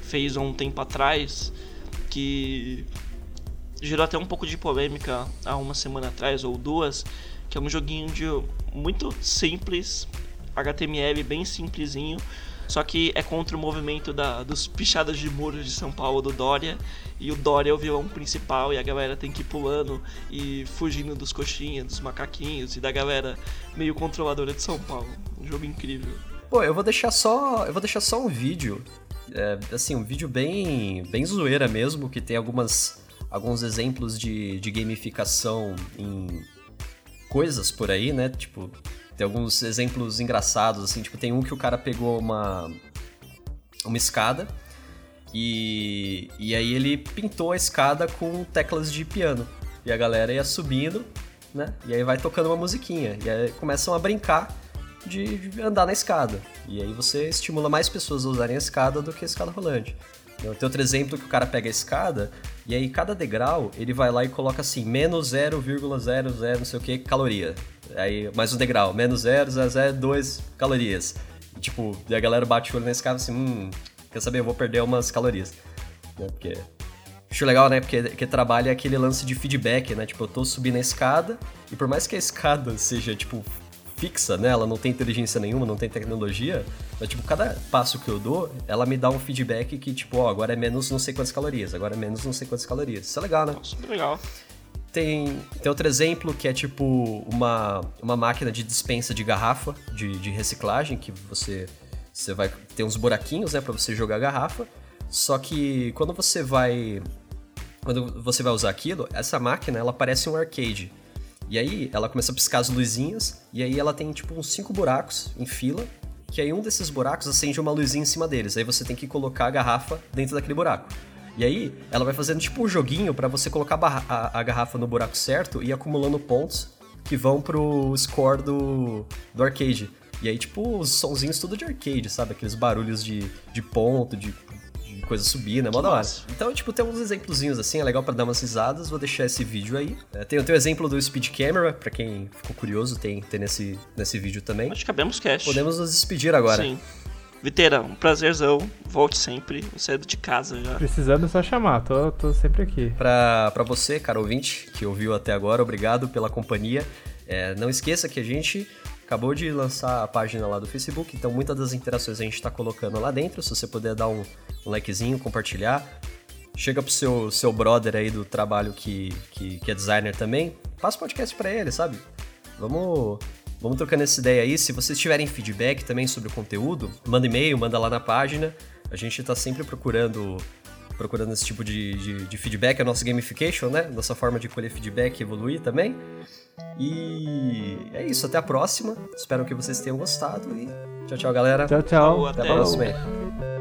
fez há um tempo atrás, que gerou até um pouco de polêmica há uma semana atrás ou duas, que é um joguinho de muito simples, HTML bem simplesinho, só que é contra o movimento da, dos pichadas de muros de São Paulo do Dória. E o Dória é o vilão principal e a galera tem que ir pulando e fugindo dos coxinhas, dos macaquinhos e da galera meio controladora de São Paulo. Um jogo incrível. Pô, eu vou deixar só. Eu vou deixar só um vídeo. É, assim, um vídeo bem. bem zoeira mesmo, que tem algumas. alguns exemplos de, de gamificação em coisas por aí, né? Tipo, tem alguns exemplos engraçados, assim, tipo, tem um que o cara pegou uma, uma escada e, e aí ele pintou a escada com teclas de piano. E a galera ia subindo, né? E aí vai tocando uma musiquinha. E aí começam a brincar de, de andar na escada. E aí você estimula mais pessoas a usarem a escada do que a escada rolante. Então, tem outro exemplo que o cara pega a escada e aí cada degrau ele vai lá e coloca assim, menos 0,00 não sei o que caloria. Aí mais um degrau, menos 0,002 calorias. E, tipo, e a galera bate o olho nesse cara assim, hum, quer saber, eu vou perder umas calorias. Né? Porque. Acho legal, né? Porque, porque trabalha aquele lance de feedback, né? Tipo, eu tô subindo a escada, e por mais que a escada (laughs) seja, tipo, fixa, né? Ela não tem inteligência nenhuma, não tem tecnologia. Mas, tipo, cada passo que eu dou, ela me dá um feedback que, tipo, ó, agora é menos não sei quantas calorias, agora é menos não sei quantas calorias. Isso é legal, né? Super legal. Tem, tem outro exemplo que é tipo uma, uma máquina de dispensa de garrafa de, de reciclagem que você, você vai ter uns buraquinhos né, para você jogar a garrafa. Só que quando você vai quando você vai usar aquilo, essa máquina ela parece um arcade. E aí ela começa a piscar as luzinhas e aí ela tem tipo uns cinco buracos em fila. Que aí um desses buracos acende uma luzinha em cima deles. Aí você tem que colocar a garrafa dentro daquele buraco. E aí, ela vai fazendo tipo um joguinho para você colocar a, a, garrafa no buraco certo e acumulando pontos que vão pro score do, do arcade. E aí, tipo, os sonzinhos tudo de arcade, sabe? Aqueles barulhos de, de ponto, de, de coisa subindo, é mó da hora. Então, tipo, tem uns exemplozinhos assim, é legal para dar umas risadas. Vou deixar esse vídeo aí. É, tem, tem o exemplo do Speed Camera, para quem ficou curioso, tem, tem nesse, nesse vídeo também. Acho que cabemos cash. Podemos nos despedir agora. Sim. Viteira, um prazerzão. Volte sempre. Você é de casa já. Precisando é só chamar, tô, tô sempre aqui. Pra, pra você, cara ouvinte, que ouviu até agora, obrigado pela companhia. É, não esqueça que a gente acabou de lançar a página lá do Facebook, então muitas das interações a gente está colocando lá dentro. Se você puder dar um, um likezinho, compartilhar. Chega pro seu, seu brother aí do trabalho que, que, que é designer também. Passa o podcast para ele, sabe? Vamos Vamos trocando essa ideia aí. Se vocês tiverem feedback também sobre o conteúdo, manda e-mail, manda lá na página. A gente está sempre procurando procurando esse tipo de, de, de, feedback, a nossa gamification, né? Nossa forma de colher feedback e evoluir também. E é isso, até a próxima. Espero que vocês tenham gostado e tchau, tchau, galera. Tchau, tchau. Até, até a próxima.